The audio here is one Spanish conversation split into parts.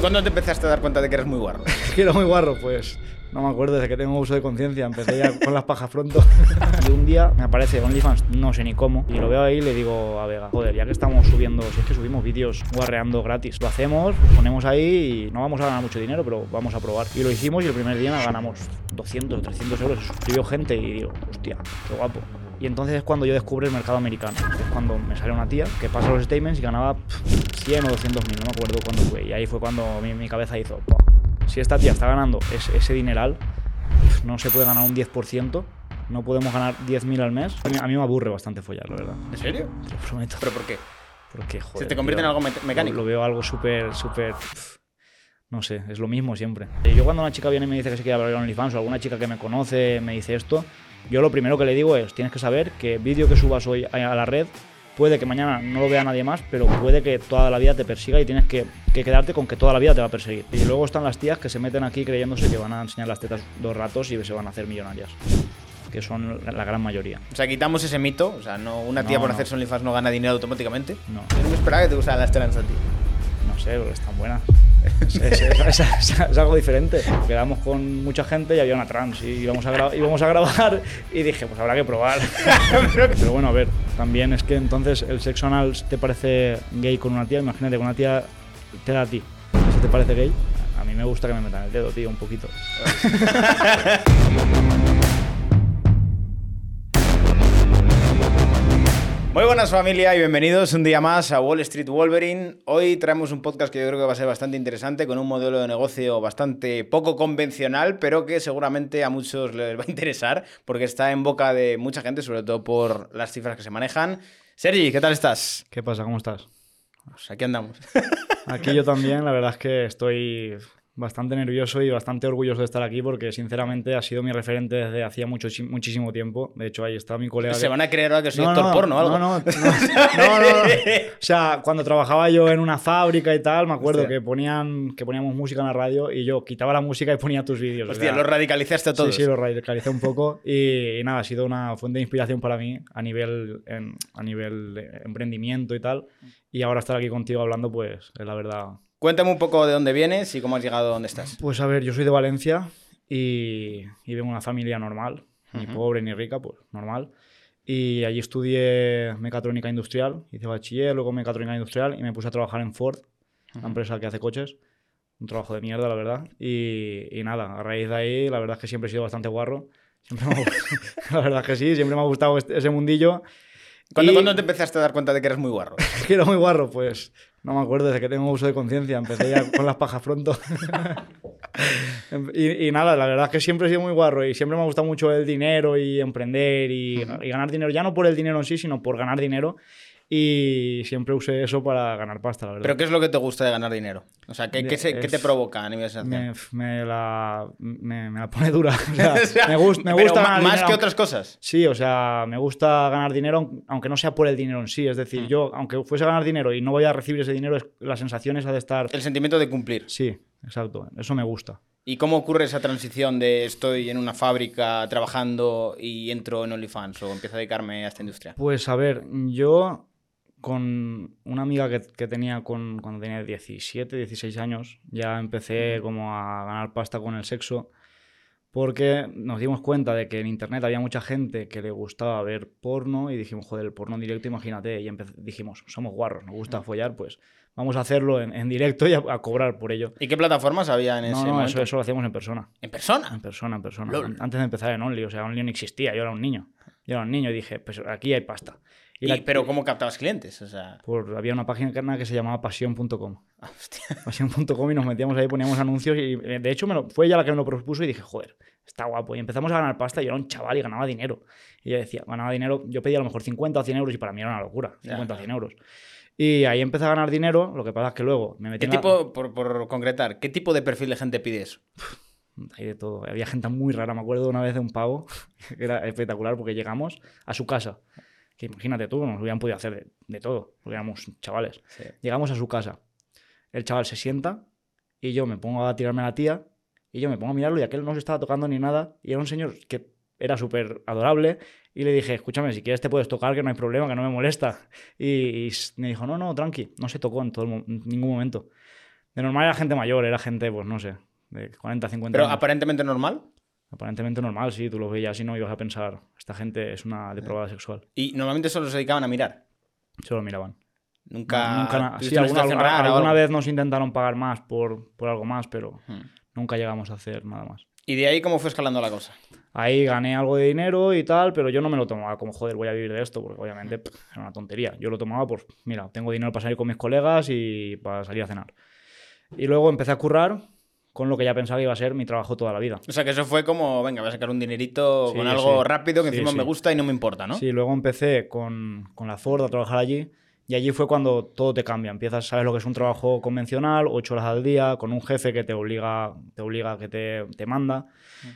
¿Cuándo te empezaste a dar cuenta de que eres muy guarro? que era muy guarro, pues no me acuerdo, desde que tengo uso de conciencia empecé ya con las pajas pronto. y un día me aparece OnlyFans, no sé ni cómo, y lo veo ahí y le digo a Vega, joder, ya que estamos subiendo, si es que subimos vídeos guarreando gratis, lo hacemos, lo ponemos ahí y no vamos a ganar mucho dinero, pero vamos a probar. Y lo hicimos y el primer día ganamos 200, 300 euros, se suscribió gente y digo, hostia, qué guapo. Y entonces es cuando yo descubro el mercado americano. Es cuando me sale una tía que pasa los statements y ganaba pff, 100 o 200 mil, no me acuerdo cuándo fue. Y ahí fue cuando mi, mi cabeza hizo, "Buah, si esta tía está ganando ese, ese dineral, no se puede ganar un 10%, no podemos ganar 10.000 al mes. A mí, a mí me aburre bastante follar, la verdad. ¿En serio? Te lo prometo. ¿Pero por qué? Porque, joder, te convierte tío, en algo me- mecánico? Lo, lo veo algo súper, súper... No sé, es lo mismo siempre. Eh, Yo cuando una chica viene y me dice que se quiere abrir OnlyFans o alguna chica que me conoce me dice esto, yo lo primero que le digo es, tienes que saber que vídeo que subas hoy a la red puede que mañana no lo vea nadie más, pero puede que toda la vida te persiga y tienes que, que quedarte con que toda la vida te va a perseguir. Y luego están las tías que se meten aquí creyéndose que van a enseñar las tetas dos ratos y se van a hacer millonarias, que son la gran mayoría. O sea, quitamos ese mito. O sea, no, una tía No, por no. hacer OnlyFans no gana dinero automáticamente. No. Yo no me esperaba que te gustaran las trans a ti. No sé, porque están buenas. Es, es- es- es- es algo diferente. Quedamos con mucha gente y había una trans y íbamos a, gra- íbamos a grabar y dije, pues habrá que probar. Pero bueno, a ver, también es que entonces el sexo anal te parece gay con una tía, imagínate que una tía te da a ti. ¿Eso te parece gay? A mí me gusta que me metan el dedo, tío, un poquito. Muy buenas familia y bienvenidos un día más a Wall Street Wolverine. Hoy traemos un podcast que yo creo que va a ser bastante interesante, con un modelo de negocio bastante poco convencional, pero que seguramente a muchos les va a interesar, porque está en boca de mucha gente, sobre todo por las cifras que se manejan. Sergi, ¿qué tal estás? ¿Qué pasa? ¿Cómo estás? Pues aquí andamos. Aquí yo también, la verdad es que estoy bastante nervioso y bastante orgulloso de estar aquí porque sinceramente ha sido mi referente desde hacía mucho, muchísimo tiempo. De hecho, ahí está mi colega. Se que- van a creer ahora que soy actor porno o algo. No, no, no, no, no, no. O sea, cuando trabajaba yo en una fábrica y tal, me acuerdo Hostia. que ponían que poníamos música en la radio y yo quitaba la música y ponía tus vídeos. o Hostia, sea, lo radicalizaste a todos. Sí, sí, lo radicalicé un poco y, y nada, ha sido una fuente de inspiración para mí a nivel, en- a nivel de emprendimiento y tal. Y ahora estar aquí contigo hablando, pues es la verdad Cuéntame un poco de dónde vienes y cómo has llegado a donde estás. Pues a ver, yo soy de Valencia y, y vengo de una familia normal, ni Ujú. pobre ni rica, pues normal. Y allí estudié mecatrónica industrial, hice bachiller, luego mecatrónica industrial y me puse a trabajar en Ford, una empresa que hace coches. Un trabajo de mierda, la verdad. Y, y nada, a raíz de ahí, la verdad es que siempre he sido bastante guarro. Siempre me ha la verdad es que sí, siempre me ha gustado este- ese mundillo. ¿Cuándo, Y- cuándo te empezaste a dar cuenta de que eres muy guarro? que era muy guarro, pues no me acuerdo, desde que tengo uso de conciencia, empecé ya con las pajas pronto. y, y nada, la verdad es que siempre he sido muy guarro y siempre me ha gustado mucho el dinero y emprender y, y ganar dinero, ya no por el dinero en sí, sino por ganar dinero. Y siempre usé eso para ganar pasta, la verdad. ¿Pero qué es lo que te gusta de ganar dinero? O sea, ¿qué, De- qué se- qué te provoca a nivel de sensación? me, me la, me, me la pone dura. O sea, O sea, me, gust- me pero gusta ganar más dinero, que otras cosas. Sí, o sea, me gusta ganar dinero, aunque no sea por el dinero en sí. Es decir, Mm. yo, aunque fuese a ganar dinero y no voy a recibir ese dinero, es, la sensación esa de estar. El sentimiento de cumplir. Sí, exacto. Eso me gusta. ¿Y cómo ocurre esa transición de estoy en una fábrica trabajando y entro en OnlyFans o empiezo a dedicarme a esta industria? Pues a ver, yo con una amiga que, que tenía con, cuando tenía 17, 16 años, ya empecé como a ganar pasta con el sexo. Porque nos dimos cuenta de que en internet había mucha gente que le gustaba ver porno y dijimos, joder, el porno en directo, imagínate. Y dijimos, somos guarros, nos gusta follar, pues vamos a hacerlo en, en directo y a, a cobrar por ello. ¿Y qué plataformas había en ese No, no, momento? eso, eso lo hacíamos en persona. ¿En persona? En persona, en persona. Lol. Antes de empezar en Only, o sea, Only no existía, yo era un niño. Yo era un niño y dije, pues aquí hay pasta. Y- la- ¿Pero cómo captabas clientes? O sea... por, había una página que se llamaba pasión.com. ah. Pasión.com y nos metíamos ahí, poníamos anuncios y eh, de hecho me lo- fue ella la que me lo propuso y dije, joder, está guapo. Y empezamos a ganar pasta y yo era un chaval y ganaba dinero. Y yo decía, ganaba dinero, yo pedía a lo mejor 50 o 100 euros y para mí era una locura, Ya, 50 o claro. 100 euros. Y ahí empecé a ganar dinero, lo que pasa es que luego me metí ¿Qué en la- tipo, por, por concretar, qué tipo de perfil de gente pide eso? Hay de todo. Había gente muy rara. Me acuerdo una vez de un pavo que era espectacular porque llegamos a su casa. Que imagínate tú, nos hubieran podido hacer de, de todo, porque éramos chavales. Llegamos a su casa. El chaval se sienta y yo me pongo a tirarme a la tía y yo me pongo a mirarlo y aquel no se estaba tocando ni nada. Y era un señor que era súper adorable y le dije, escúchame, si quieres te puedes tocar, que no hay problema, que no me molesta. Y, y me dijo, no, no, tranqui, no se tocó en, todo en ningún momento. De normal era gente mayor, era gente, pues no sé, de 40, 50 Pero años. aparentemente normal. Aparentemente normal, sí, tú lo veías y no ibas a pensar, esta gente es una depravada sexual. Y normalmente solo se dedicaban a mirar. Solo miraban. Nunca. nunca sí, una alguna, vez nos intentaron pagar más por, por algo más, pero Hmm. nunca llegamos a hacer nada más. Y de ahí, ¿cómo fue escalando la cosa? Ahí gané algo de dinero y tal, pero yo no me lo tomaba como, joder, voy a vivir de esto, porque obviamente pff, era una tontería. Yo lo tomaba por, mira, tengo dinero para salir con mis colegas y para salir a cenar. Y luego empecé a currar con lo que ya pensaba que iba a ser mi trabajo toda la vida. O sea, que eso fue como, venga, voy a sacar un dinerito Sí, con algo sí. rápido que Sí, encima me gusta y no me importa, ¿no? Sí, luego empecé con, con la Ford a trabajar allí y allí fue cuando todo te cambia. Empiezas, sabes lo que es un trabajo convencional, ocho horas al día, con un jefe que te obliga, te obliga, que te, te manda.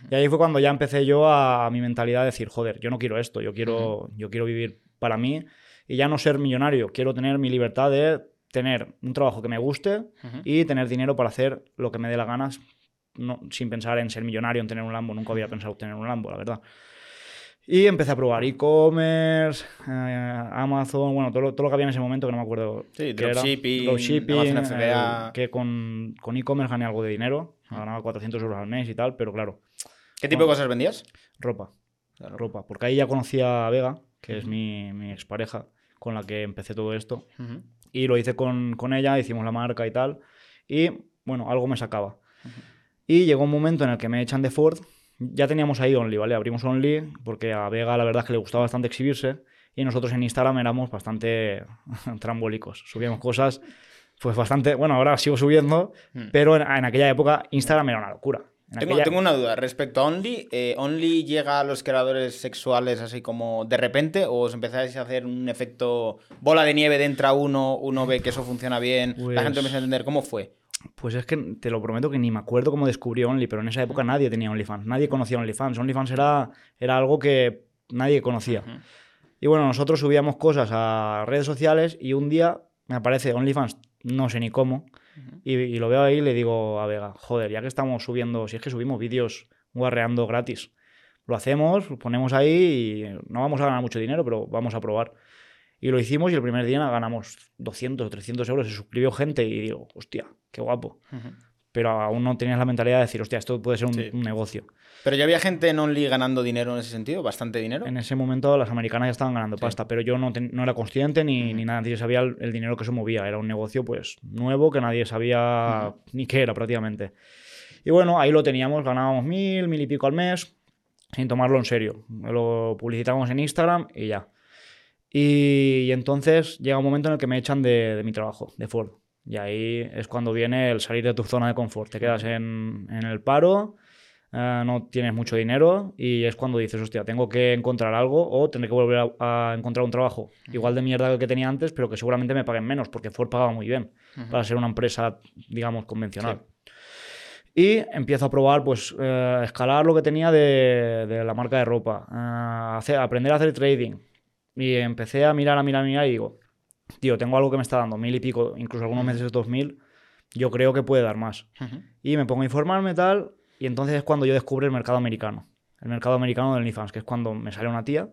Y ahí fue cuando ya empecé yo a, a mi mentalidad de decir, joder, yo no quiero esto, yo quiero, yo quiero vivir para mí y ya no ser millonario, quiero tener mi libertad de tener un trabajo que me guste y tener dinero para hacer lo que me dé las ganas, no, sin pensar en ser millonario, en tener un Lambo. Nunca había pensado tener un Lambo, la verdad. Y empecé a probar e-commerce, eh, Amazon, bueno, todo lo, todo lo que había en ese momento que no me acuerdo. Sí, dropshipping, Dropshipping, Amazon FBA. eh, que con, con e-commerce gané algo de dinero, ganaba 400 euros al mes y tal, pero claro, ¿Qué tipo de cosas vendías? ropa, Claro. ropa. Porque ahí ya conocía a Vega, que es mi, mi expareja, con la que empecé todo esto. Ujú. Y lo hice con, con ella, hicimos la marca y tal. Y bueno, algo me sacaba. Y llegó un momento en el que me echan de Ford. Ya teníamos ahí Only, ¿vale? Abrimos Only porque a Vega la verdad es que le gustaba bastante exhibirse. Y nosotros en Instagram éramos bastante trambólicos. Subíamos cosas, pues bastante. Bueno, ahora sigo subiendo, Mm. pero en, en aquella época Instagram era una locura. En Tengo, aquella- tengo una duda respecto a Only. eh, ¿Only llega a los creadores sexuales así como de repente? ¿O os empezáis a hacer un efecto bola de nieve de entra uno, uno ve que eso funciona bien, la Pues- gente empieza a entender cómo fue? Pues es que te lo prometo que ni me acuerdo cómo descubrí Only, pero en esa época nadie tenía OnlyFans, nadie conocía OnlyFans. OnlyFans era, era algo que nadie conocía. Ujú. Y bueno, nosotros subíamos cosas a redes sociales y un día me aparece OnlyFans, no sé ni cómo, y, y lo veo ahí y le digo a Vega, joder, ya que estamos subiendo, si es que subimos vídeos guarreando gratis, lo hacemos, lo ponemos ahí y no vamos a ganar mucho dinero, pero vamos a probar. Y lo hicimos y el primer día ganamos 200 o 300 euros, se suscribió gente y digo, hostia, qué guapo. Pero aún no tenías la mentalidad de decir, hostia, esto puede ser un, Sí. un negocio. Pero ya había gente en Only ganando dinero en ese sentido, bastante dinero. En ese momento las americanas ya estaban ganando Sí. pasta, pero yo no, no era consciente ni, Ujú. ni nada, nadie sabía el, el dinero que se movía. Era un negocio pues nuevo que nadie sabía ni qué era prácticamente. Y bueno, ahí lo teníamos, ganábamos mil, mil y pico al mes, sin tomarlo en serio. Lo publicitábamos en Instagram y ya. Y, y entonces llega un momento en el que me echan de, de mi trabajo, de Ford. Y ahí es cuando viene el salir de tu zona de confort. Te quedas en, en el paro, eh, no tienes mucho dinero y es cuando dices, hostia, tengo que encontrar algo o tendré que volver a, a encontrar un trabajo igual de mierda que el que tenía antes, pero que seguramente me paguen menos, porque Ford pagaba muy bien para ser una empresa, digamos, convencional. Y empiezo a probar, pues, eh, escalar lo que tenía de, de la marca de ropa, eh, hacer- aprender a hacer trading. Y empecé a mirar, a mirar, a mirar y digo, tío, tengo algo que me está dando mil y pico, incluso algunos meses dos mil, yo creo que puede dar más. Y me pongo a informarme tal, y entonces es cuando yo descubro el mercado americano. El mercado americano del OnlyFans, que es cuando me sale una tía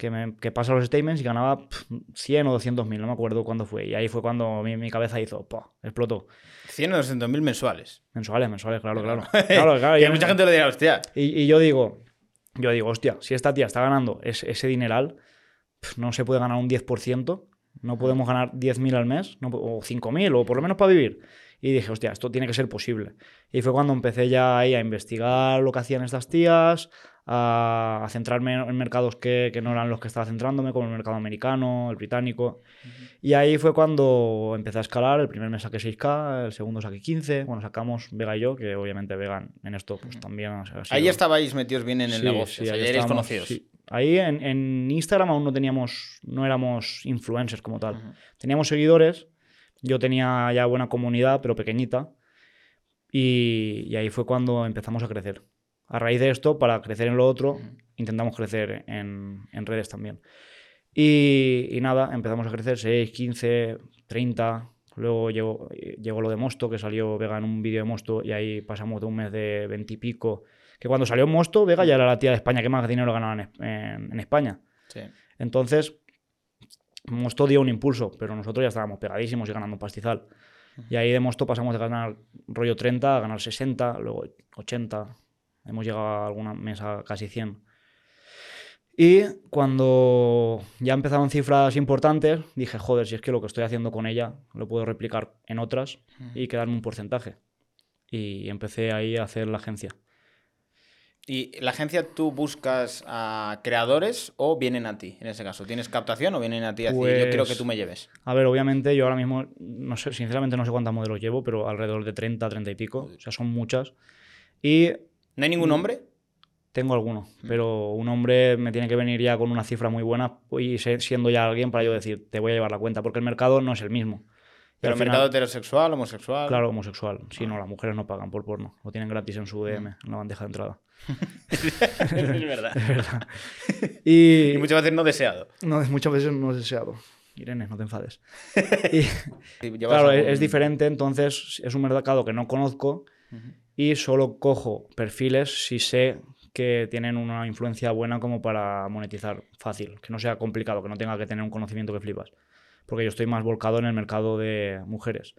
que, me, que pasa los statements y ganaba pf, 100 o 200 mil, no me acuerdo cuándo fue. Y ahí fue cuando mi, mi cabeza hizo, explotó. 100 o 200 mil mensuales. Mensuales, mensuales, claro, claro. claro, claro y y, mucha gente le dirá, hostia. y, y yo digo, yo digo, hostia, si esta tía está ganando ese, ese dineral, no se puede ganar un 10%, no podemos ganar 10.000 al mes, no, o 5.000, o por lo menos para vivir. Y dije, hostia, esto tiene que ser posible. Y fue cuando empecé ya ahí a investigar lo que hacían estas tías, a, a centrarme en, en mercados que, que no eran los que estaba centrándome, como el mercado americano, el británico. Y ahí fue cuando empecé a escalar. El primer mes saqué 6K, el segundo saqué 15. Bueno, sacamos Vega y yo, que obviamente Vega en esto pues también ha sido- Ahí estabais metidos bien en el Sí, negocio. sí, o sea, ahí ya erais estábamos, conocidos. sí. Ahí en, en Instagram aún no teníamos, no éramos influencers como tal. Ujú. Teníamos seguidores, yo tenía ya buena comunidad, pero pequeñita. Y, y ahí fue cuando empezamos a crecer. A raíz de esto, para crecer en lo otro, intentamos crecer en, en redes también. Y, y nada, empezamos a crecer 6, 15, 30. Luego llegó, llegó lo de Mosto, que salió Vega en un vídeo de Mosto, y ahí pasamos de un mes de 20 y pico. Que cuando salió Mosto, Vega ya era la tía de España que más dinero ganaba en, en- en España. Sí. Entonces, Mosto dio un impulso, pero nosotros ya estábamos pegadísimos y ganando un pastizal. Y ahí de Mosto pasamos de ganar rollo 30 a ganar 60, luego 80. Hemos llegado alguna mes a casi 100. Y cuando ya empezaron cifras importantes, dije, joder, si es que lo que estoy haciendo con ella lo puedo replicar en otras y quedarme un porcentaje. Y empecé ahí a hacer la agencia. ¿Y la agencia tú buscas a creadores o vienen a ti en ese caso? ¿Tienes captación o vienen a ti a decir, yo quiero que Pues- tú me lleves? A ver, obviamente yo ahora mismo, no sé, sinceramente no sé cuántos modelos llevo, pero alrededor de 30, 30 y pico. O sea, son muchas. Y ¿No hay ningún hombre? tengo alguno, pero un hombre me tiene que venir ya con una cifra muy buena y se- siendo ya alguien para yo decir, te voy a llevar la cuenta, porque el mercado no es el mismo. ¿Pero final- mercado heterosexual, homosexual? Claro, homosexual. Sí, no, las mujeres no pagan por porno. Lo tienen gratis en su DM, en la bandeja de entrada. es verdad. Y, Y muchas veces no deseado. no, muchas veces no es deseado. Irene, no te enfades. Y, Si claro, es, es diferente, entonces es un mercado que no conozco y solo cojo perfiles si sé que tienen una influencia buena como para monetizar fácil, que no sea complicado, que no tenga que tener un conocimiento que flipas. Porque yo estoy más volcado en el mercado de mujeres.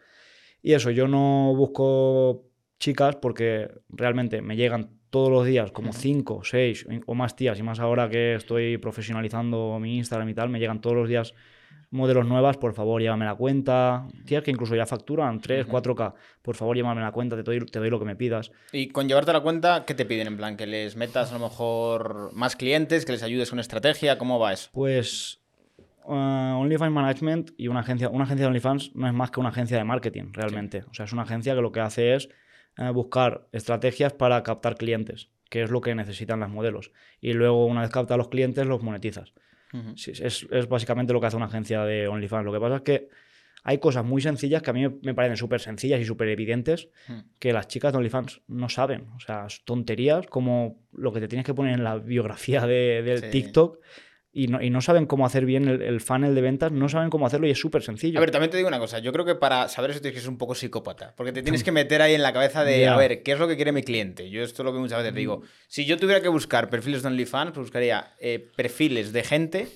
Y eso, yo no busco chicas porque realmente me llegan todos los días como cinco, seis o más tías, y más ahora que estoy profesionalizando mi Instagram y tal, me llegan todos los días modelos nuevas, por favor, llévame la cuenta. Tías que incluso ya facturan 3, 4K, por favor, llévame la cuenta, te doy, te doy lo que me pidas. Y con llevarte la cuenta, ¿qué te piden? En plan, que les metas a lo mejor más clientes, que les ayudes con estrategia, ¿cómo va eso? Pues uh, OnlyFans Management y una agencia, una agencia de OnlyFans no es más que una agencia de marketing, realmente. O sea, es una agencia que lo que hace es eh, buscar estrategias para captar clientes, que es lo que necesitan las modelos. Y luego, una vez captas los clientes, los monetizas. Es, es básicamente lo que hace una agencia de OnlyFans. Lo que pasa es que hay cosas muy sencillas que a mí me- parecen súper sencillas y súper evidentes Mm. que las chicas de OnlyFans no saben. O sea, tonterías como lo que te tienes que poner en la biografía de, del Sí. TikTok y no, y no saben cómo hacer bien el, el funnel de ventas, no saben cómo hacerlo y es súper sencillo. A ver, también te digo una cosa. Yo creo que para saber eso tienes que ser un poco psicópata. Porque te tienes que meter ahí en la cabeza de, a ver, ¿qué es lo que quiere mi cliente? Yo esto es lo que muchas veces digo. Si yo tuviera que buscar perfiles de OnlyFans, pues buscaría eh, perfiles de gente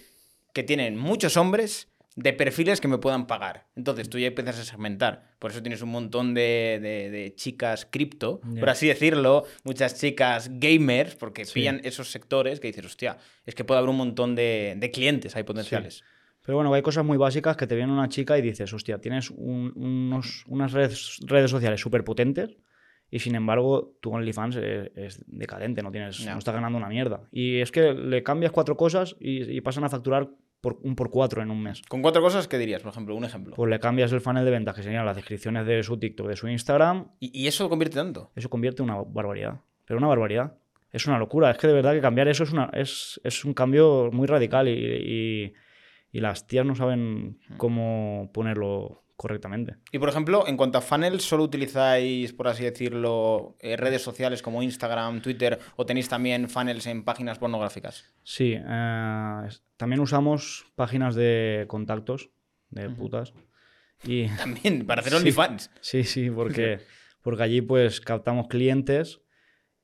que tienen muchos hombres de perfiles que me puedan pagar. Entonces tú ya empiezas a segmentar. Por eso tienes un montón de, de- de chicas cripto, por así decirlo, muchas chicas gamers, porque Sí. pillan esos sectores que dices, hostia, es que puede haber un montón de, de clientes ahí potenciales. Pero bueno, hay cosas muy básicas que te viene una chica y dices, hostia, tienes un- unos, unas redes, redes sociales súper potentes y sin embargo tu OnlyFans es, es decadente, no, tienes, no estás ganando una mierda. Y es que le cambias cuatro cosas y, y pasan a facturar por, un por cuatro en un mes. Con cuatro cosas, ¿qué dirías? Por ejemplo, un ejemplo. Pues le cambias el funnel de ventas, que serían las descripciones de su TikTok, de su Instagram, ¿Y, y eso lo convierte tanto? eso convierte en una barbaridad. Pero una barbaridad. Es una locura. Es que de verdad que cambiar eso es, una, es, es un cambio muy radical y, y- y las tías no saben cómo ponerlo correctamente. Y por ejemplo, en cuanto a funnels, ¿solo utilizáis, por así decirlo, eh, redes sociales como Instagram, Twitter o tenéis también funnels en páginas pornográficas? Sí, eh, también usamos páginas de contactos, de putas. Y También, para hacer Sí. OnlyFans. sí, sí, porque, porque allí pues captamos clientes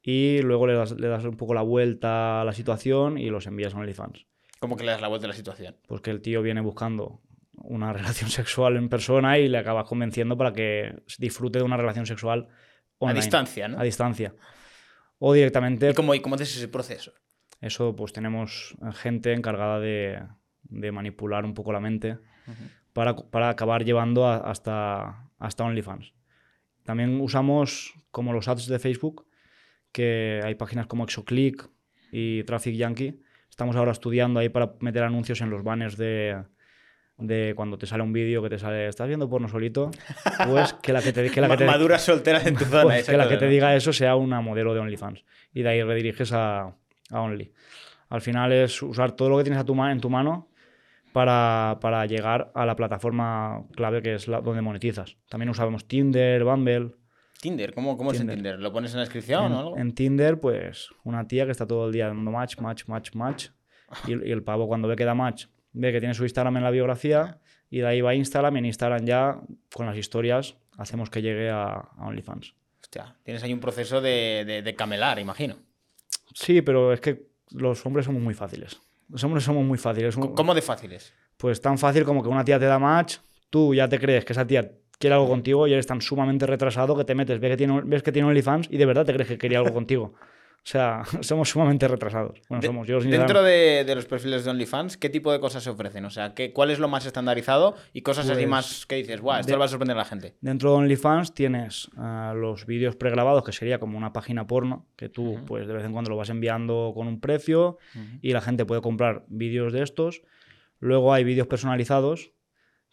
y luego le das, le das un poco la vuelta a la situación y los envías a OnlyFans. Como que le das la vuelta a la situación. Pues que el tío viene buscando una relación sexual en persona y le acabas convenciendo para que disfrute de una relación sexual online, A distancia, ¿no? A distancia. O directamente, ¿Y cómo, y cómo haces ese proceso? eso pues tenemos gente encargada de, de manipular un poco la mente para, para acabar llevando a- hasta, hasta OnlyFans. También usamos como los ads de Facebook, que hay páginas como Exoclick y Traffic Yankee. Estamos ahora estudiando ahí para meter anuncios en los banners de, de cuando te sale un vídeo que te sale, ¿estás viendo porno solito? Pues que la que te, que la que te, Maduras solteras en tu zona. pues que la que te diga eso sea una modelo de OnlyFans. Y de ahí rediriges a, a Only. Al final es usar todo lo que tienes a tu en tu mano para, para llegar a la plataforma clave que es la, donde monetizas. También usamos Tinder, Bumble. Tinder, ¿cómo, cómo es en Tinder. Tinder? ¿Lo pones en la descripción en, o algo? en Tinder, pues una tía que está todo el día dando match, match, match, match. Y, y el pavo cuando ve que da match, ve que tiene su Instagram en la biografía y de ahí va a Instagram y en Instagram ya con las historias hacemos que llegue a, a OnlyFans. Hostia, tienes ahí un proceso de, de- de camelar, imagino. Sí, pero es que los hombres somos muy fáciles. Los hombres somos muy fáciles. ¿Cómo de fáciles? Pues tan fácil como que una tía te da match, tú ya te crees que esa tía quiere algo contigo y eres tan sumamente retrasado que te metes, ves que tiene, ves que tiene OnlyFans y de verdad te crees que quería algo contigo. O sea, somos sumamente retrasados. Bueno, De- somos. Yo, Dentro de, de los perfiles de OnlyFans, ¿qué tipo de cosas se ofrecen? O sea, ¿qué, ¿cuál es lo más estandarizado y cosas así Pues, más que dices, guau, esto le va a sorprender a la gente? Dentro de OnlyFans tienes ah, los vídeos pregrabados, que sería como una página porno, que tú pues de vez en cuando lo vas enviando con un precio y la gente puede comprar vídeos de estos. Luego hay vídeos personalizados,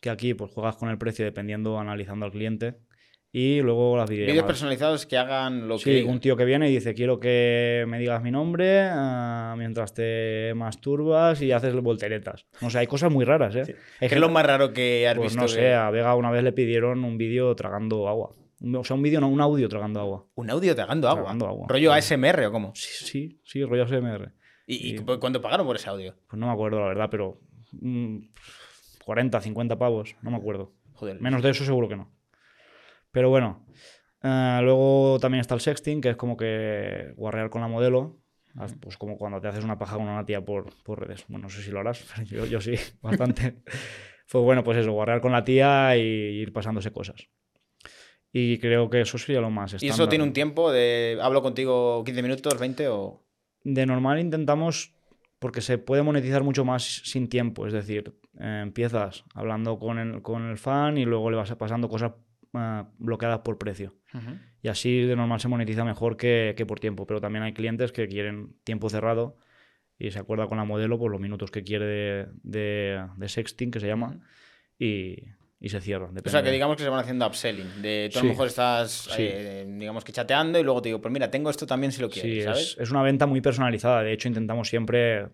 que aquí pues juegas con el precio dependiendo, analizando al cliente. Y luego las Vídeos videollamadas. personalizados que hagan lo que Sí, un tío que viene y dice, quiero que me digas mi nombre ah, mientras te masturbas y haces volteretas. No sé, hay cosas muy raras, ¿eh? Hay ¿Qué es lo más raro que has pues visto? no que- sé, a Vega una vez le pidieron un vídeo tragando agua. O sea, un vídeo, no, un audio tragando agua. Un audio tragando agua. Tragando agua. ¿Rollo ASMR o cómo? Sí, sí, sí, rollo SMR. ¿Y, y Y- cuánto pagaron por ese audio? Pues no me acuerdo, la verdad, pero mm, 40, 50 pavos, no me acuerdo. Joder. Menos de eso seguro que no. Pero bueno, eh, luego también está el sexting, que es como que guarrear con la modelo. Pues como cuando te haces una paja con una tía por, por redes. Bueno, no sé si lo harás, pero yo, yo sí, bastante. Pues bueno, pues eso, guarrear con la tía y ir pasándose cosas. Y creo que eso sería lo más ¿Y eso estándar. tiene un tiempo de hablo contigo 15 minutos, 20 o...? De normal intentamos, porque se puede monetizar mucho más sin tiempo, es decir, eh, empiezas hablando con el, con el fan y luego le vas pasando cosas bloqueadas por precio. Y así de normal se monetiza mejor que, que por tiempo, pero también hay clientes que quieren tiempo cerrado y se acuerda con la modelo por los minutos que quiere de, de- de sexting, que se llama, y, y se cierra. O sea, que digamos que se van haciendo upselling. De tú a lo mejor estás, Sí. eh, digamos que chateando y luego te digo, pues mira, tengo esto también si lo quieres, Sí, ¿sabes? es, es una venta muy personalizada. De hecho, intentamos siempre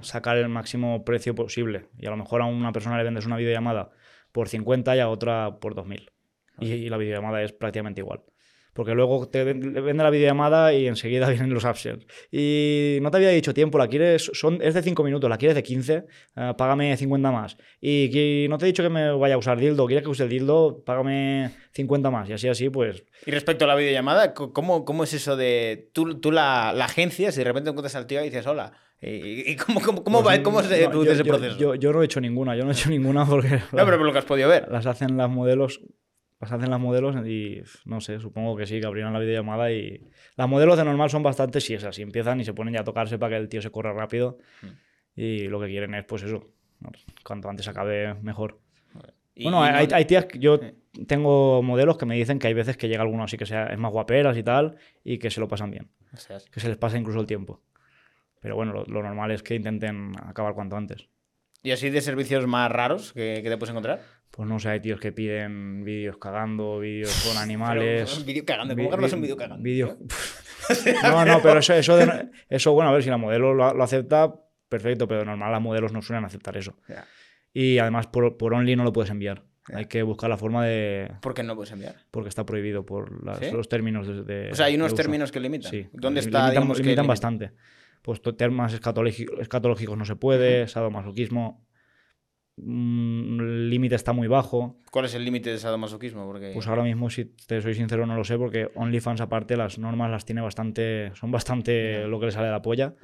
sacar el máximo precio posible. Y a lo mejor a una persona le vendes una videollamada por 50 y a otra por 2000. Y, y la videollamada es prácticamente igual. Porque luego te vende la videollamada y enseguida vienen los upsells. Y no te había dicho tiempo, la quieres, son, es de 5 minutos, la quieres de 15, eh, págame 50 más. Y que no te he dicho que me vaya a usar dildo, quieres que use el dildo, págame 50 más. Y así, así, pues Y respecto a la videollamada, ¿cómo, cómo es eso de tú, tú la, la agencias y de repente encuentras al tío y dices hola? ¿Y, cómo, cómo, cómo Pues va, cómo se no, produce yo- ese yo- proceso? Yo, yo no he hecho ninguna, yo no he hecho ninguna porque no, pero por lo que has podido ver. las hacen las modelos, las hacen las modelos y no sé, supongo que sí, que abrirán la videollamada y las modelos de normal son bastante si es así, empiezan y se ponen ya a tocarse para que el tío se corra rápido Hmm. y lo que quieren es pues eso, cuanto antes acabe mejor. Y- bueno, y hay, no- hay tías yo tengo modelos que me dicen que hay veces que llega alguno así que sea es más guaperas y tal y que se lo pasan bien, o sea, que se les pasa incluso el tiempo. Pero bueno, lo, lo normal es que intenten acabar cuanto antes. ¿Y así de servicios más raros que, que te puedes encontrar? Pues no sé, hay tíos que piden vídeos cagando, vídeos con animales. Vídeo cagando, ¿cómo vi- un vídeo cagando? vídeo- No, no, pero eso, eso, de- eso, bueno, a ver, si la modelo lo, lo acepta, perfecto, pero normal las modelos no suelen aceptar eso. Ya. Y además por, por Only no lo puedes enviar. Hay que buscar la forma de... ¿Por qué no puedes enviar? porque está prohibido por las- ¿Sí? los términos de, de- O sea, hay unos términos que limitan. Sí. ¿Dónde está, limitan, digamos, que limitan limitan? bastante. Pues temas escatológicos, no se puede, sadomasoquismo, el límite está muy bajo. ¿Cuál es el límite de sadomasoquismo? Porque... Pues ahora mismo, si te soy sincero, no lo sé, porque OnlyFans aparte las normas las tiene bastante, son bastante lo que le sale de la polla.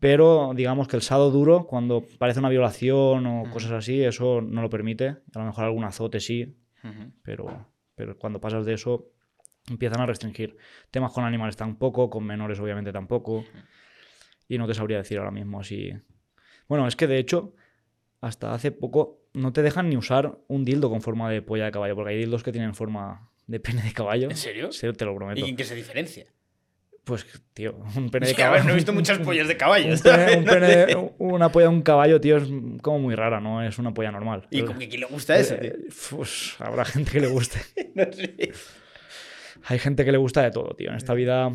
Pero digamos que el sado duro, cuando parece una violación o Ujú. cosas así, eso no lo permite. A lo mejor algún azote sí, Ujú. pero, pero cuando pasas de eso empiezan a restringir. Temas con animales tampoco, con menores obviamente tampoco. Y no te sabría decir ahora mismo así. Bueno, es que de hecho, hasta hace poco no te dejan ni usar un dildo con forma de polla de caballo, porque hay dildos que tienen forma de pene de caballo. ¿En serio? Sí, te lo prometo. ¿Y en qué se diferencia? Pues, tío, un pene de a caballo. ver, no he visto muchas pollas de caballo. un pene- un una polla de un caballo, tío, es como muy rara, no es una polla normal. ¿Y que quién le gusta eso, tío? Eh, pues, habrá gente que le guste. No sé. Hay gente que le gusta de todo, tío. En esta vida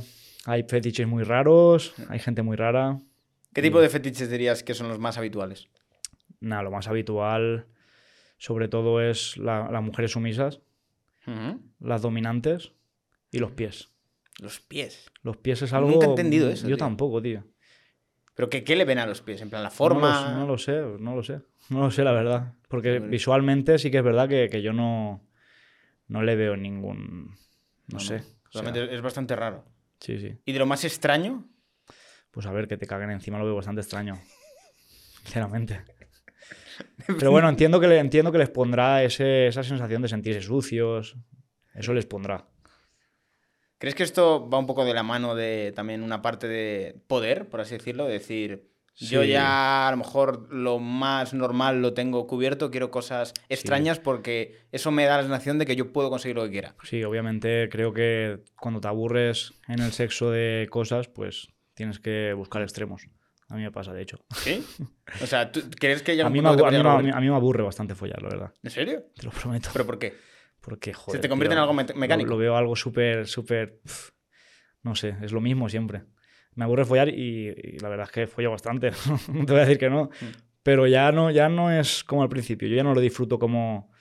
hay fetiches muy raros, hay gente muy rara. ¿Qué tipo de fetiches dirías que son los más habituales? Nada, lo más habitual, sobre todo, es la- las mujeres sumisas, las dominantes y los pies. Los pies. Los pies es algo. Nunca he entendido eso, Yo tío. tampoco, tío. ¿Pero qué, qué le ven a los pies? ¿En plan la No forma? lo, no lo sé, no lo sé. No lo sé, la verdad. Porque visualmente sí que es verdad que, que yo no, no le veo ningún. No, sé. O sea, es bastante raro. sí, sí. ¿Y de lo más extraño? Pues a ver, que te caguen encima lo veo bastante extraño. Sinceramente. Pero bueno, entiendo que, le, entiendo que les pondrá ese- esa sensación de sentirse sucios. Eso les pondrá. ¿Crees que esto va un poco de la mano de también una parte de poder, por así decirlo? De decir, yo ya a lo mejor lo más normal lo tengo cubierto, quiero cosas extrañas porque eso me da la sensación de que yo puedo conseguir lo que quiera. Sí, obviamente creo que cuando te aburres en el sexo de cosas, pues tienes que buscar extremos. A mí me pasa, de hecho. ¿Sí? O sea, ¿tú crees que ya A mí, me, a, mí, a mí- me aburre bastante follar, la verdad. ¿En serio? Te lo prometo. ¿Pero por qué? Porque, joder. te convierte tío, en algo me- mecánico. Lo, veo algo súper, súper. No sé, es lo mismo siempre. Me aburre follar y, y la verdad es que follo bastante. no te voy a decir que no. Mm. Pero ya no, ya no es como al principio. Yo ya no lo disfruto como.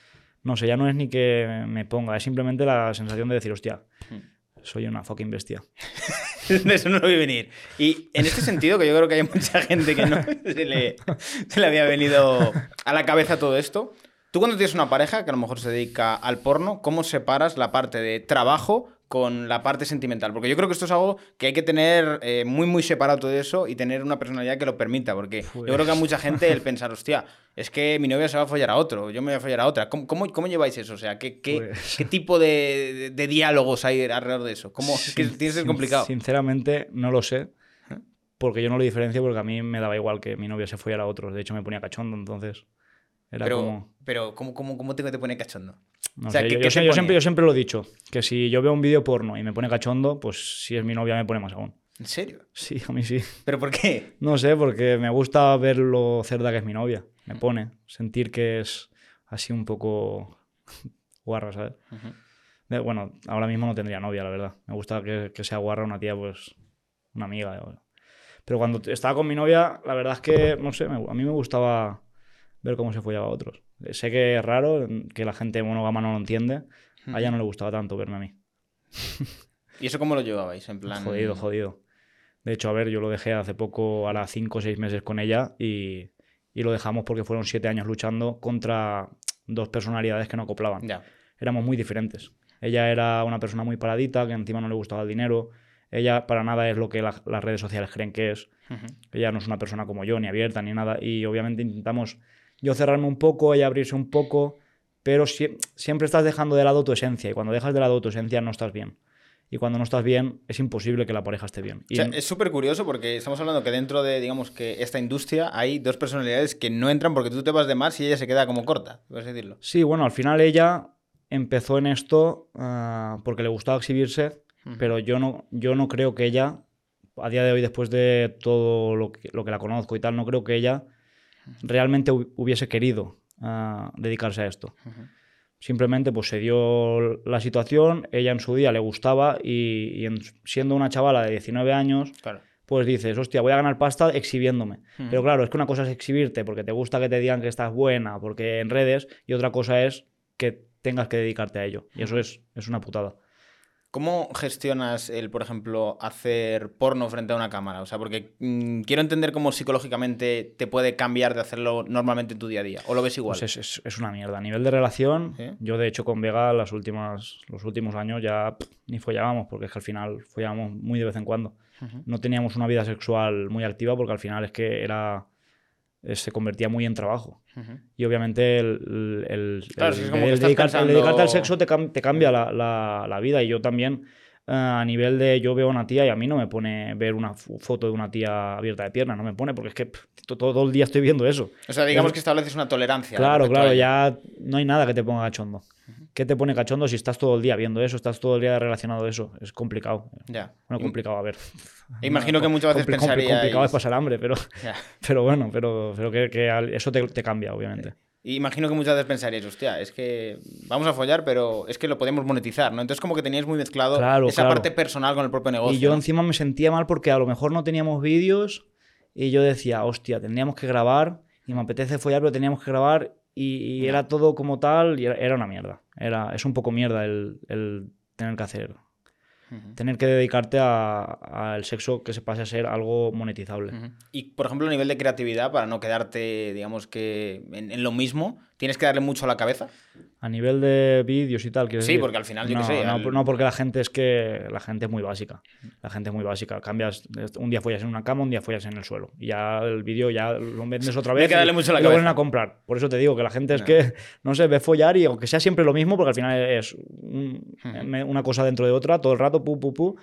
No sé, ya no es ni que me ponga. Es simplemente la sensación de decir, hostia, Mm. soy una fucking bestia. De eso no lo vi venir. Y en este sentido, que yo creo que hay mucha gente que no se le, se le había venido a la cabeza todo esto. Tú cuando tienes una pareja que a lo mejor se dedica al porno, ¿cómo separas la parte de trabajo con la parte sentimental? Porque yo creo que esto es algo que hay que tener eh, muy, muy separado todo eso y tener una personalidad que lo permita. Porque yo creo que a Pues- mucha gente el pensar, hostia, es que mi novia se va a follar a otro, yo me voy a follar a otra. ¿Cómo, cómo, cómo lleváis eso? O sea, ¿qué, qué, Pues- qué tipo de, de- de diálogos hay alrededor de eso? ¿Cómo? Es que Sin- tiene que ser sin- complicado. Sinceramente, no lo sé. Porque yo no lo diferencio porque a mí me daba igual que mi novia se follara a otros. De hecho, me ponía cachondo, entonces. Era Pero, como. pero ¿cómo, cómo, cómo te, te pone cachondo? No O sea, sé, ¿qué- yo, qué yo te sé- yo siempre, yo siempre lo he dicho, que si yo veo un vídeo porno y me pone cachondo, pues si es mi novia me pone más aún. ¿En serio? Sí, a mí sí. ¿Pero por qué? No sé, porque me gusta ver lo cerda que es mi novia. Me pone. Sentir que es así un poco guarra, ¿sabes? De- Bueno, ahora mismo no tendría novia, la verdad. Me gusta que, que sea guarra una tía, pues, una amiga. Pero cuando estaba con mi novia, la verdad es que, no sé, me- a mí me gustaba ver cómo se follaba a otros. Sé que es raro, que la gente monógama no lo entiende. A ella no le gustaba tanto verme a mí. ¿Y eso cómo lo llevabais? En plan... Jodido, jodido. De hecho, a ver, yo lo dejé hace poco, ahora 5 o 6 meses con ella y, y lo dejamos porque fueron 7 años luchando contra dos personalidades que no acoplaban. Ya. Éramos muy diferentes. Ella era una persona muy paradita, que encima no le gustaba el dinero. Ella para nada es lo que la- las redes sociales creen que es. Ujú. Ella no es una persona como yo, ni abierta, ni nada. Y obviamente intentamos yo cerrarme un poco, ella abrirse un poco, pero sie- siempre estás dejando de lado tu esencia. Y cuando dejas de lado tu esencia no estás bien. Y cuando no estás bien, es imposible que la pareja esté bien. O Y es súper curioso porque estamos hablando que dentro de, digamos, que esta industria hay dos personalidades que no entran porque tú te vas de más y ella se queda como corta, por decirlo. Sí, bueno, al final ella empezó en esto ah, porque le gustaba exhibirse, pero yo no, yo no creo que ella, a día de hoy, después de todo lo que, lo que la conozco y tal, no creo que ella realmente hu- hubiese querido ah, dedicarse a esto. Simplemente pues se dio la situación, ella en su día le gustaba y, y en- siendo una chavala de 19 años, Claro. pues dices, hostia, voy a ganar pasta exhibiéndome. Pero claro, es que una cosa es exhibirte porque te gusta que te digan que estás buena, porque en redes, y otra cosa es que tengas que dedicarte a ello. Y eso es, es una putada. ¿Cómo gestionas el, por ejemplo, hacer porno frente a una cámara? O sea, porque mm, quiero entender cómo psicológicamente te puede cambiar de hacerlo normalmente en tu día a día. ¿O lo ves igual? Pues es, es- es una mierda. A nivel de relación, ¿Sí? yo de hecho con Vega las últimas, los últimos años ya pff, ni follábamos, porque es que al final follábamos muy de vez en cuando. No teníamos una vida sexual muy activa porque al final es que era se convertía muy en trabajo. Y obviamente el, el- el- Claro, es que es el- como el el pensando- dedicarte al sexo te, cam- te cambia la, la- la vida. Y yo también, eh, a nivel de yo veo a una tía y a mí no me pone ver una fo- foto de una tía abierta de piernas, no me pone, porque es que pff, to- todo, el día estoy viendo eso. O sea, digamos que estableces una tolerancia. Claro, claro, ya no hay nada que te ponga cachondo. ¿Qué te pone cachondo si estás todo el día viendo eso, estás todo el día relacionado a eso? Es complicado. Ya. Bueno, complicado, a ver. Imagino que muchas veces Compli- pensaríais- Complicado es pasar hambre, pero, Ya. pero bueno, pero, pero que, que eso te, te cambia, obviamente. Y Imagino que muchas veces pensaríais, hostia, es que vamos a follar, pero es que lo podemos monetizar, ¿no? Entonces como que teníais muy mezclado Claro, esa claro. parte personal con el propio negocio. Y yo ¿no? encima me sentía mal porque a lo mejor no teníamos vídeos y yo decía, hostia, tendríamos que grabar y me apetece follar, pero teníamos que grabar y, era todo como tal y era, era una mierda. Era, es un poco mierda el, el tener que hacer, tener que dedicarte a- al sexo que se pase a ser algo monetizable. Y, por ejemplo, a nivel de creatividad, para no quedarte, digamos que, en, en lo mismo, ¿Tienes que darle mucho a la cabeza? A nivel de vídeos y tal, ¿quieres Sí, decir? porque al final, yo no, qué sé, No, al- no, porque la gente es que la gente es muy básica. La gente es muy básica. Cambias, un día follas en una cama, un día follas en el suelo. Y ya el vídeo ya lo vendes otra hay vez que darle mucho a la y lo cabeza. vuelven a comprar. Por eso te digo que la gente es Ya. que, no sé, ve follar y aunque sea siempre lo mismo, porque al final es un- Ujú. una cosa dentro de otra, todo el rato, pu, pu, pu.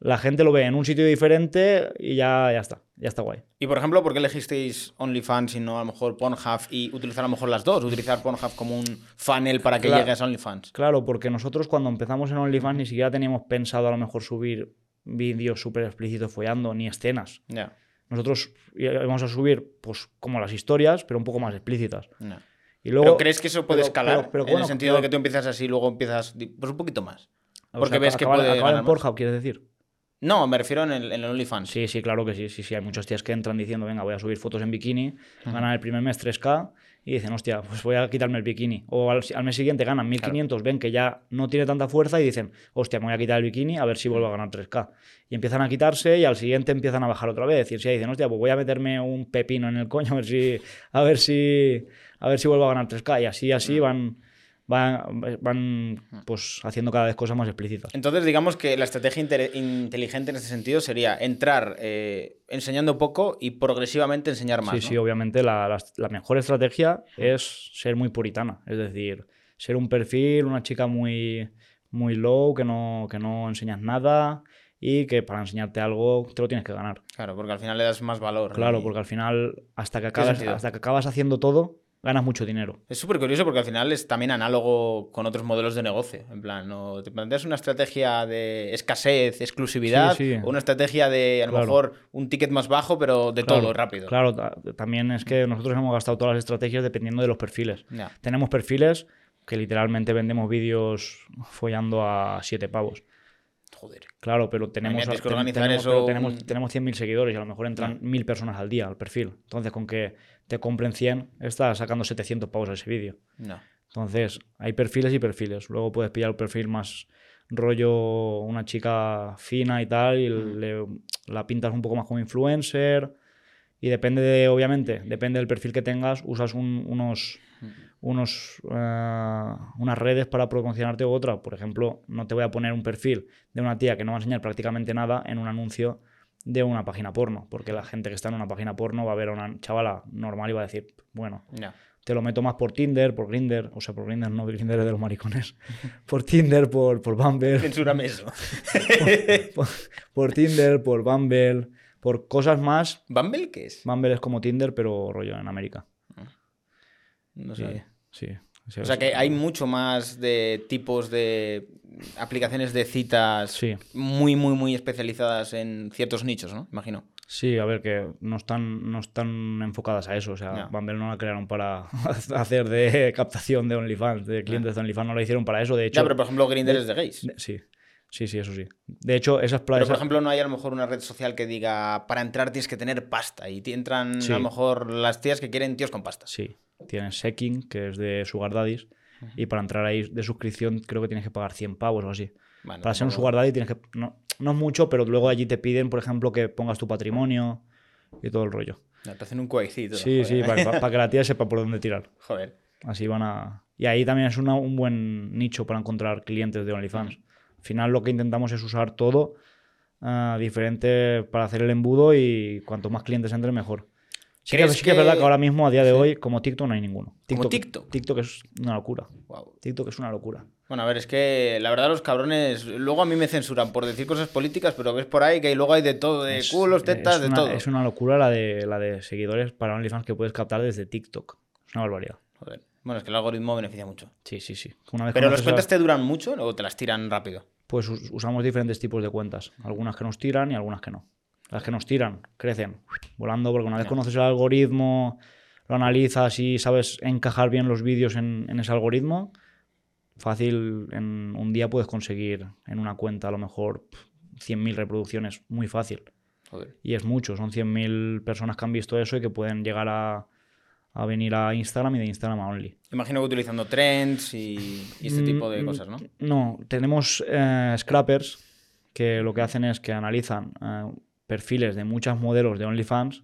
La gente lo ve en un sitio diferente y ya, ya está. Ya está guay. Y por ejemplo, ¿por qué elegisteis OnlyFans y no a lo mejor Pornhub y utilizar a lo mejor las dos? Utilizar Pornhub como un funnel para que Claro. llegues a OnlyFans. Claro, porque nosotros cuando empezamos en OnlyFans ni siquiera teníamos pensado a lo mejor subir vídeos súper explícitos follando, ni escenas. Ya, Nosotros íbamos a subir, pues, como las historias, pero un poco más explícitas. ya. Y luego, ¿Pero crees que eso puede pero- escalar? pero- pero en bueno, el sentido de que tú empiezas así y luego empiezas pues un poquito más. o porque sea, ves que puede acabar en. Pornhub, quieres decir? No, me refiero en el, en el OnlyFans. Sí, sí, claro que sí. Sí, sí. Hay muchos tías que entran diciendo, venga, voy a subir fotos en bikini, ganan el primer mes 3K y dicen, hostia, pues voy a quitarme el bikini. O al, al mes siguiente ganan 1500, ven que ya no tiene tanta fuerza y dicen, hostia, me voy a quitar el bikini a ver si vuelvo a ganar 3K. Y empiezan a quitarse y al siguiente empiezan a bajar otra vez. Y así dicen, hostia, pues voy a meterme un pepino en el coño a ver si, a ver si, a ver si vuelvo a ganar 3K. Y así, así van, van, van pues, haciendo cada vez cosas más explícitas. Entonces, digamos que la estrategia inteligente en este sentido sería entrar eh, enseñando poco y progresivamente enseñar más. Sí, ¿no? sí, obviamente la, la- la mejor estrategia es ser muy puritana, es decir, ser un perfil, una chica muy, muy low, que no, que no enseñas nada y que para enseñarte algo te lo tienes que ganar. Claro, porque al final le das más valor. Claro, y- porque al final, hasta que acabas, hasta que acabas haciendo todo, ganas mucho dinero. Es súper curioso porque al final es también análogo con otros modelos de negocio. En plan, ¿no? te planteas una estrategia de escasez, exclusividad, Sí, sí. o una estrategia de a lo Claro. mejor un ticket más bajo, pero de Claro, todo, rápido. Claro, ta- también es que nosotros hemos gastado todas las estrategias dependiendo de los perfiles. Tenemos perfiles que literalmente vendemos vídeos follando a 7 pavos. Joder. Claro, pero tenemos, ten- tenemos, eso pero tenemos, tenemos 100.000 seguidores y a lo mejor entran 1.000 personas al día al perfil. Entonces, con que te compren 100, estás sacando 700 pavos a ese vídeo. No. Entonces, hay perfiles y perfiles. Luego puedes pillar un perfil más rollo una chica fina y tal y Mm. le- la pintas un poco más como influencer. Y depende de, obviamente, depende del perfil que tengas, usas un- unos, unos, eh, unas redes para promocionarte u otra. Por ejemplo, no te voy a poner un perfil de una tía que no va a enseñar prácticamente nada en un anuncio de una página porno, porque la gente que está en una página porno va a ver a una chavala normal y va a decir, bueno, te lo meto más por Tinder, por Grinder, o sea, por Grinder no, Grinder es de los maricones, por Tinder, por, por Bumble, Censúrame eso. por, por Tinder, por Bumble, por cosas más. ¿Bumble qué es? Bumble es como Tinder, pero rollo en América. No Sí, sé. sí. O sea que hay mucho más de tipos de aplicaciones de citas Sí. muy, muy, muy especializadas en ciertos nichos, ¿no? Imagino. Sí, a ver, que no están, no están enfocadas a eso. O sea, Ya. Bumble no la crearon para hacer de captación de OnlyFans, de clientes de OnlyFans, no la hicieron para eso. De hecho, Ya, pero por ejemplo, Grindr es de gays. sí, sí, sí, eso sí. De hecho, esas Pero, playas. por ejemplo, no hay a lo mejor una red social que diga para entrar tienes que tener pasta y te entran Sí. a lo mejor las tías que quieren tíos con pasta. Sí, tienes Seking, que es de Sugar Daddies, y para entrar ahí de suscripción creo que tienes que pagar 100 pavos o así. Bueno, Para ser un Sugar Daddy tienes que... No, no es mucho, pero luego allí te piden, por ejemplo, que pongas tu patrimonio y todo el rollo. No, te hacen un cuaicito. Sí, sí, para, para que la tía sepa por dónde tirar. Joder. Así van a... Y ahí también es una- un buen nicho para encontrar clientes de OnlyFans. Al final lo que intentamos es usar todo ah, diferente para hacer el embudo y cuanto más clientes entren, mejor. Sí que, ¿Crees sí que es verdad que- ahora mismo, a día de Sí. hoy, como TikTok no hay ninguno. ¿Como TikTok? TikTok es una locura. TikTok es una locura. Bueno, a ver, es que la verdad los cabrones luego a mí me censuran por decir cosas políticas, pero ves por ahí que luego hay de todo, de Es- culos, tetas, de todo. Es una locura la de, la de seguidores para OnlyFans que puedes captar desde TikTok. Es una barbaridad. Joder. Bueno, es que el algoritmo beneficia mucho. Sí, sí, sí. Una vez Pero las a- cuentas te duran mucho o te las tiran rápido. Pues us- usamos diferentes tipos de cuentas. Algunas que nos tiran y algunas que no. Las que nos tiran crecen volando porque una vez conoces el algoritmo, lo analizas y sabes encajar bien los vídeos en, en ese algoritmo, fácil, en un día puedes conseguir en una cuenta a lo mejor pf, 100.000 reproducciones, muy fácil. Joder. Y es mucho, son 100.000 personas que han visto eso y que pueden llegar a, a venir a Instagram y de Instagram a Only. Imagino que utilizando trends y, y este tipo de Mm, cosas, ¿no? No, tenemos eh, scrappers que lo que hacen es que analizan eh, perfiles de muchos modelos de OnlyFans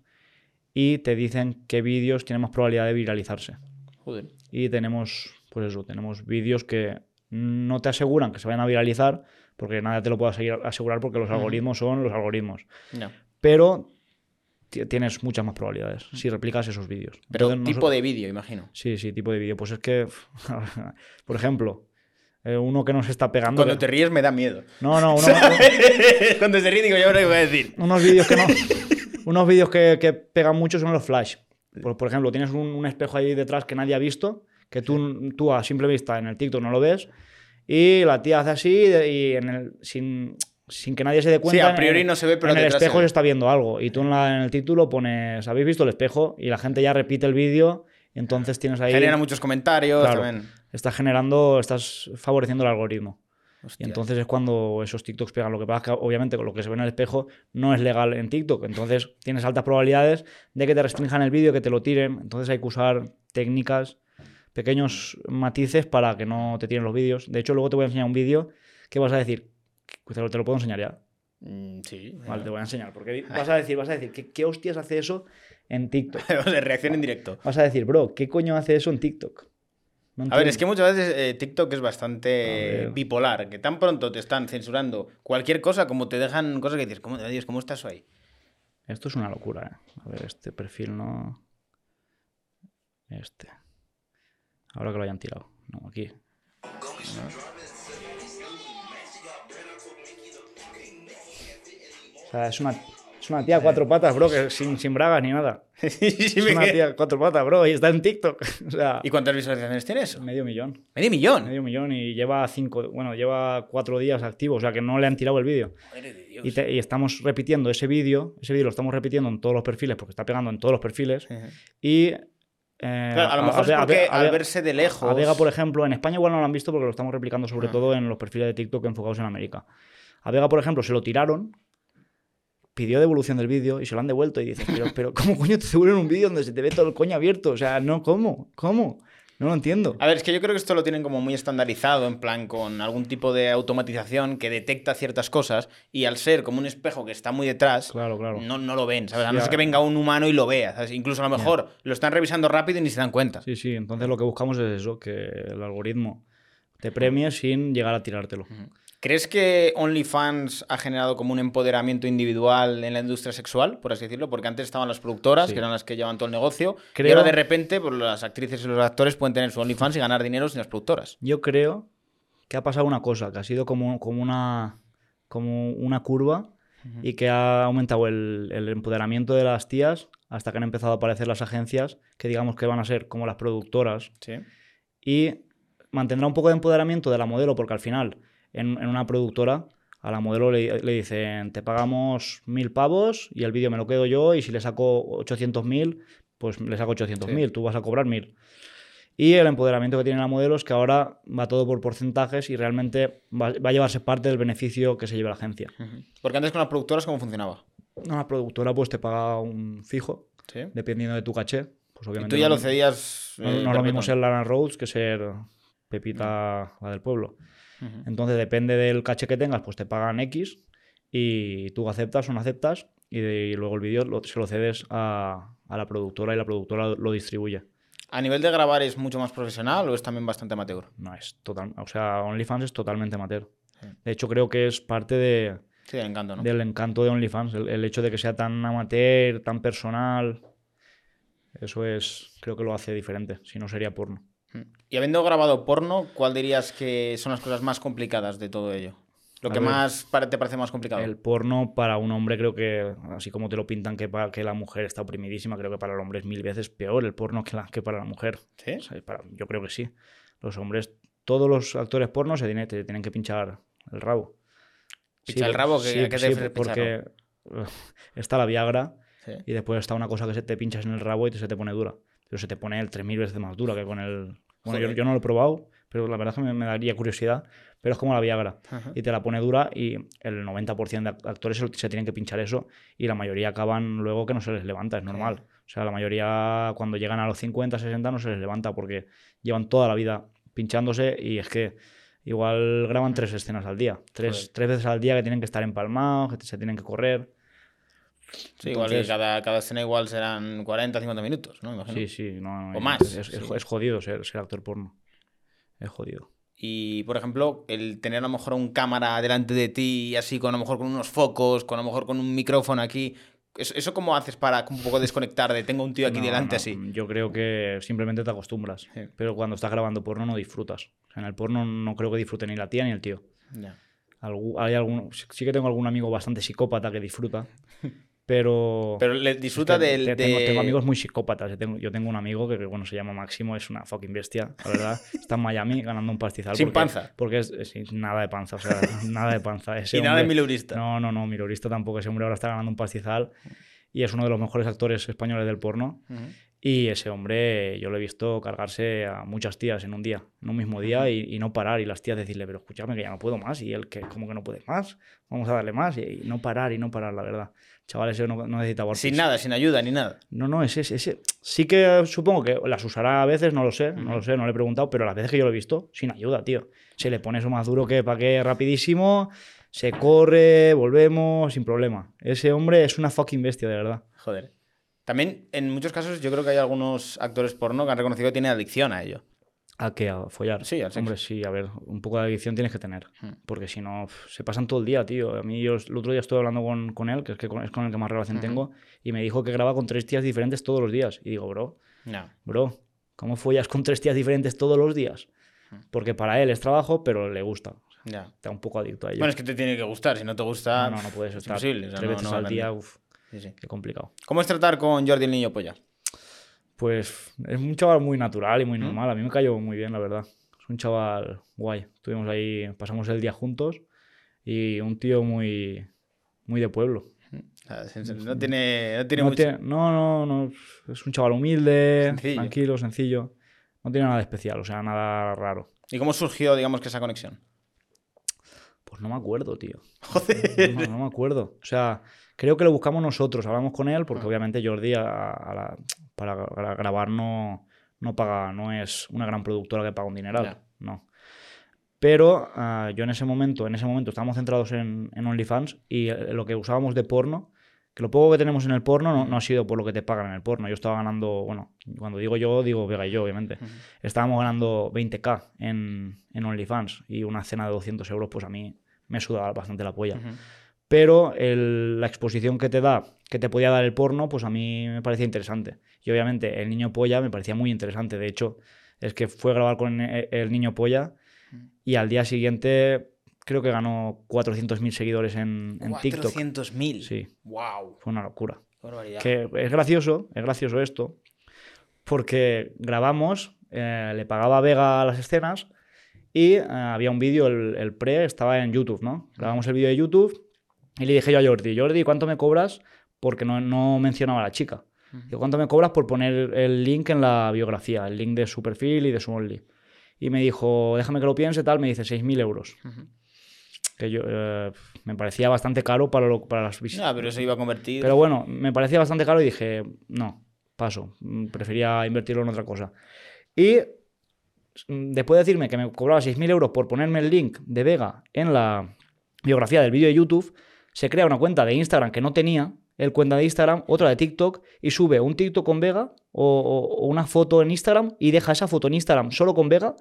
y te dicen qué vídeos tienen más probabilidad de viralizarse. Joder. y tenemos, pues eso, tenemos vídeos que no te aseguran que se vayan a viralizar, porque nadie te lo puede asegui- asegurar porque los algoritmos son los algoritmos. No. Pero tienes muchas más probabilidades si replicas esos vídeos. Pero Entonces, tipo de vídeo, imagino. Sí, sí, tipo de vídeo. Pues es que, por ejemplo, eh, uno que nos está pegando... Cuando que- te ríes me da miedo. No, no, uno- Cuando se ríe digo, yo no lo voy a decir. unos vídeos que no. unos vídeos que, que pegan mucho son los flash. Por, por ejemplo, tienes un, un espejo ahí detrás que nadie ha visto, que tú, tú a simple vista en el TikTok no lo ves, y la tía hace así y en el, sin, sin que nadie se dé cuenta. a en priori el- no se ve, pero en el espejo se está viendo algo. Y tú en, la- en el título pones, ¿habéis visto el espejo? Y la gente ya repite el vídeo, y entonces tienes ahí. Genera muchos comentarios Claro. también. Estás generando, estás favoreciendo el algoritmo. Y entonces es cuando esos TikToks pegan. Lo que pasa es que obviamente con lo que se ve en el espejo no es legal en TikTok. Entonces tienes altas probabilidades de que te restrinjan el vídeo, que te lo tiren. Entonces hay que usar técnicas, pequeños matices para que no te tiren los vídeos. De hecho, luego te voy a enseñar un vídeo que vas a decir, te lo, te lo puedo enseñar ya. Mm, sí. Vale, te voy a enseñar. Porque vas a decir, vas a decir, ¿qué, qué hostias hace eso en TikTok? O sea, reacción en directo. Vas a decir, bro, ¿qué coño hace eso en TikTok? No A ver, es que muchas veces eh, TikTok es bastante bipolar, que tan pronto te están censurando cualquier cosa como te dejan cosas que dices, ¿cómo, Dios, ¿cómo está eso ahí? Esto es una locura, ¿eh? A ver, este perfil no. Este. Ahora que lo hayan tirado. No, aquí. O sea, es una, es una tía a cuatro patas, bro, que sin, sin bragas ni nada. Es una tía a cuatro patas, bro, y está en TikTok. O sea, ¿Y cuántas visualizaciones tiene eso? medio millón. Medio millón. Medio millón y lleva cinco, bueno, lleva cuatro días activo, o sea que no le han tirado el vídeo. Y, te- y estamos repitiendo ese vídeo, ese vídeo lo estamos repitiendo en todos los perfiles, porque está pegando en todos los perfiles. Y. eh, Claro, a lo mejor Ve- es porque a al Ve- verse de lejos. A Vega, por ejemplo, en España igual no lo han visto porque lo estamos replicando sobre Ah. todo en los perfiles de TikTok enfocados en América. A Vega, por ejemplo, se lo tiraron, pidió devolución del vídeo y se lo han devuelto y dices, pero, pero ¿cómo coño te devuelven un vídeo donde se te ve todo el coño abierto? O sea, no, ¿cómo? ¿Cómo? No lo entiendo. A ver, es que yo creo que esto lo tienen como muy estandarizado, en plan con algún tipo de automatización que detecta ciertas cosas y al ser como un espejo que está muy detrás, Claro, claro. no, no lo ven, ¿sabes? A no ser que venga un humano y lo vea, ¿sabes? Incluso a lo mejor lo están revisando rápido y ni se dan cuenta. Sí, sí, entonces lo que buscamos es eso, que el algoritmo te premie sin llegar a tirártelo. ¿Crees que OnlyFans ha generado como un empoderamiento individual en la industria sexual, por así decirlo? Porque antes estaban las productoras, Sí. que eran las que llevan todo el negocio, y Creo- ahora de repente pues, las actrices y los actores pueden tener su OnlyFans y ganar dinero sin las productoras. Yo creo que ha pasado una cosa, que ha sido como, como, una, como una curva y que ha aumentado el, el empoderamiento de las tías hasta que han empezado a aparecer las agencias que digamos que van a ser como las productoras Sí. y mantendrá un poco de empoderamiento de la modelo porque al final en, en una productora a la modelo le, le dicen te pagamos mil pavos y el vídeo me lo quedo yo y si le saco 800 mil pues le saco 800 mil, tú vas a cobrar mil. Y el empoderamiento que tiene la modelo es que ahora va todo por porcentajes y realmente va, va a llevarse parte del beneficio que se lleva la agencia. Porque antes con las productoras, ¿cómo funcionaba? Una productora pues te paga un fijo Sí. dependiendo de tu caché. Pues Y obviamente tú ya no- lo cedías. no, eh, no es lo mismo ser Lana Rhodes que ser Pepita, la del pueblo. Entonces, depende del caché que tengas, pues te pagan X y tú aceptas o no aceptas y, de- y luego el vídeo lo- se lo cedes a, a la productora y la productora lo, lo distribuye. ¿A nivel de grabar es mucho más profesional o es también bastante amateur? No es total, o sea, OnlyFans es totalmente amateur. Sí. De hecho, creo que es parte de, Sí, el encanto, ¿no? del encanto de OnlyFans, el, el hecho de que sea tan amateur, tan personal. Eso es, creo que lo hace diferente, si no sería porno. Y habiendo grabado porno, ¿cuál dirías que son las cosas más complicadas de todo ello? Lo A que ver. más te parece más complicado. El porno para un hombre creo que, así como te lo pintan que, pa- que la mujer está oprimidísima, creo que para el hombre es mil veces peor el porno que, la, que para la mujer. ¿Sí? O sea, para- yo creo que sí. Los hombres, todos los actores porno se tienen, te tienen que pinchar el rabo. ¿Pinchar el rabo? ¿Qué- Sí, a qué te sí, porque está la Viagra y después está una cosa que se te pinchas en el rabo y se te pone dura. Pero se te pone el 3000 veces más dura que con el... Bueno, yo, no lo he probado, pero la verdad es que me, me daría curiosidad. Pero es como la Viagra Ajá. y te la pone dura y el 90% de act- actores se, tienen que pinchar eso y la mayoría acaban luego que no se les levanta, es normal. O sea, la mayoría cuando llegan a los 50, 60 no se les levanta porque llevan toda la vida pinchándose y es que igual graban tres escenas al día, tres, tres veces al día que tienen que estar empalmados, que se tienen que correr. Sí, igual Entonces- cada, cada escena igual serán 40, 50 minutos, ¿no? Imagino. Sí, sí, no, O más, Es, sí. es jodido ser, ser actor porno. Es jodido. Y, por ejemplo, el tener a lo mejor un cámara delante de ti, así con a lo mejor con unos focos, con a lo mejor con un micrófono aquí. ¿Eso, eso cómo haces para un poco desconectar de tengo un tío aquí No, delante no, así? Yo creo que simplemente te acostumbras. Sí. Pero cuando estás grabando porno no disfrutas. O sea, en el porno no creo que disfrute ni la tía ni el tío. Ya. Algu- hay algún, sí que tengo algún amigo bastante psicópata que disfruta. Pero. Pero le disfruta del. te- tengo, de- tengo amigos muy psicópatas. Yo tengo, yo tengo un amigo que, bueno, se llama Máximo, es una fucking bestia, la verdad. Está en Miami ganando un pastizal. Sin porque- panza. Porque es, es- nada de panza, o sea, nada de panza. Ese Y nada de hombre- mileurista. No, no, no, milurista tampoco. Ese hombre ahora está ganando un pastizal y es uno de los mejores actores españoles del porno. Ujú. Y ese hombre, yo lo he visto cargarse a muchas tías en un día, en un mismo día, y, y no parar. Y las tías decirle, pero escúchame que ya no puedo más. Y él, que ¿cómo que no puedes más? Vamos a darle más. Y, y no parar, y no parar, la verdad. Chaval, ese no, no necesita burpees. Sin nada, sin ayuda ni nada. No, no, ese, ese. Sí que supongo que las usará a veces, no lo sé, no lo sé, no le he preguntado, pero las veces que yo lo he visto, sin ayuda, tío. Se le pone eso más duro que para que rapidísimo, se corre, volvemos, sin problema. Ese hombre es una fucking bestia, de verdad. Joder. También, en muchos casos, yo creo que hay algunos actores porno que han reconocido que tienen adicción a ello. ¿A qué? ¿A follar? Sí, al sexo. Hombre, sí, a ver, un poco de adicción tienes que tener. Hmm. Porque si no, se pasan todo el día, tío. A mí, yo el otro día estuve hablando con, con él, que es, que con, es con el que más relación Ujú. tengo, y me dijo que graba con tres tías diferentes todos los días. Y digo, bro, No. bro, ¿cómo follas con tres tías diferentes todos los días? Hmm. Porque para él es trabajo, pero le gusta. O sea, Ya. está un poco adicto a ello. Bueno, es que te tiene que gustar. Si no te gusta, no, no, no puedes es estar imposible. o sea, tres no- veces no al día, rendir. uf, Sí, sí. qué complicado. ¿Cómo es tratar con Jordi el niño polla? Pues es un chaval muy natural y muy ¿Mm? normal. A mí me cayó muy bien, la verdad. Es un chaval guay. Estuvimos ahí, pasamos el día juntos y un tío muy, muy de pueblo. Se- se- No tiene, no tiene no, mucho. tiene- no, no, no, es un chaval humilde, Sencillo. tranquilo, sencillo. No tiene nada especial, o sea, nada raro. ¿Y cómo surgió, digamos, que esa conexión? Pues no me acuerdo, tío. Joder. No, no me acuerdo. O sea, creo que lo buscamos nosotros, hablamos con él, porque Ah. obviamente Jordi a- a la- para gra- grabar no, no paga, no es una gran productora que paga un dineral. No. Pero ah, yo en ese momento, en ese momento estábamos centrados en, en OnlyFans y eh, lo que usábamos de porno, que lo poco que tenemos en el porno no, no ha sido por lo que te pagan en el porno. Yo estaba ganando, bueno, cuando digo yo, digo Vega y yo, obviamente. Ujú. Estábamos ganando 20k en, en OnlyFans y una cena de 200 euros, pues a mí me sudaba bastante la polla. Ujú. Pero el- la exposición que te da, que te podía dar el porno, pues a mí me parecía interesante. Y obviamente el niño polla me parecía muy interesante. De hecho, es que fue a grabar con el niño polla y al día siguiente creo que ganó 400.000 seguidores en, en TikTok. 400.000. Sí, Wow. fue una locura. Qué. Que es gracioso, es gracioso esto, porque grabamos, eh, le pagaba a Vega las escenas y eh, había un vídeo, el, el pre estaba en YouTube, ¿no? Grabamos el vídeo de YouTube y le dije yo a Jordi, Jordi, ¿cuánto me cobras? Porque no, no mencionaba a la chica. Ujú. Digo, ¿cuánto me cobras por poner el link en la biografía, el link de su perfil y de su Only? Y me dijo, déjame que lo piense, tal, me dice 6.000 euros. Que yo, eh, me parecía bastante caro para, lo- para las visitas. Ya, pero eso iba a convertir. Pero bueno, me parecía bastante caro y dije, no, paso, mm, prefería invertirlo en otra cosa. Y mm, después de decirme que me cobraba 6.000 euros por ponerme el link de Vega en la biografía del vídeo de YouTube, se crea una cuenta de Instagram que no tenía, el cuenta de Instagram, otra de TikTok, y sube un TikTok con Vega o, o- o una foto en Instagram y deja esa foto en Instagram solo con Vega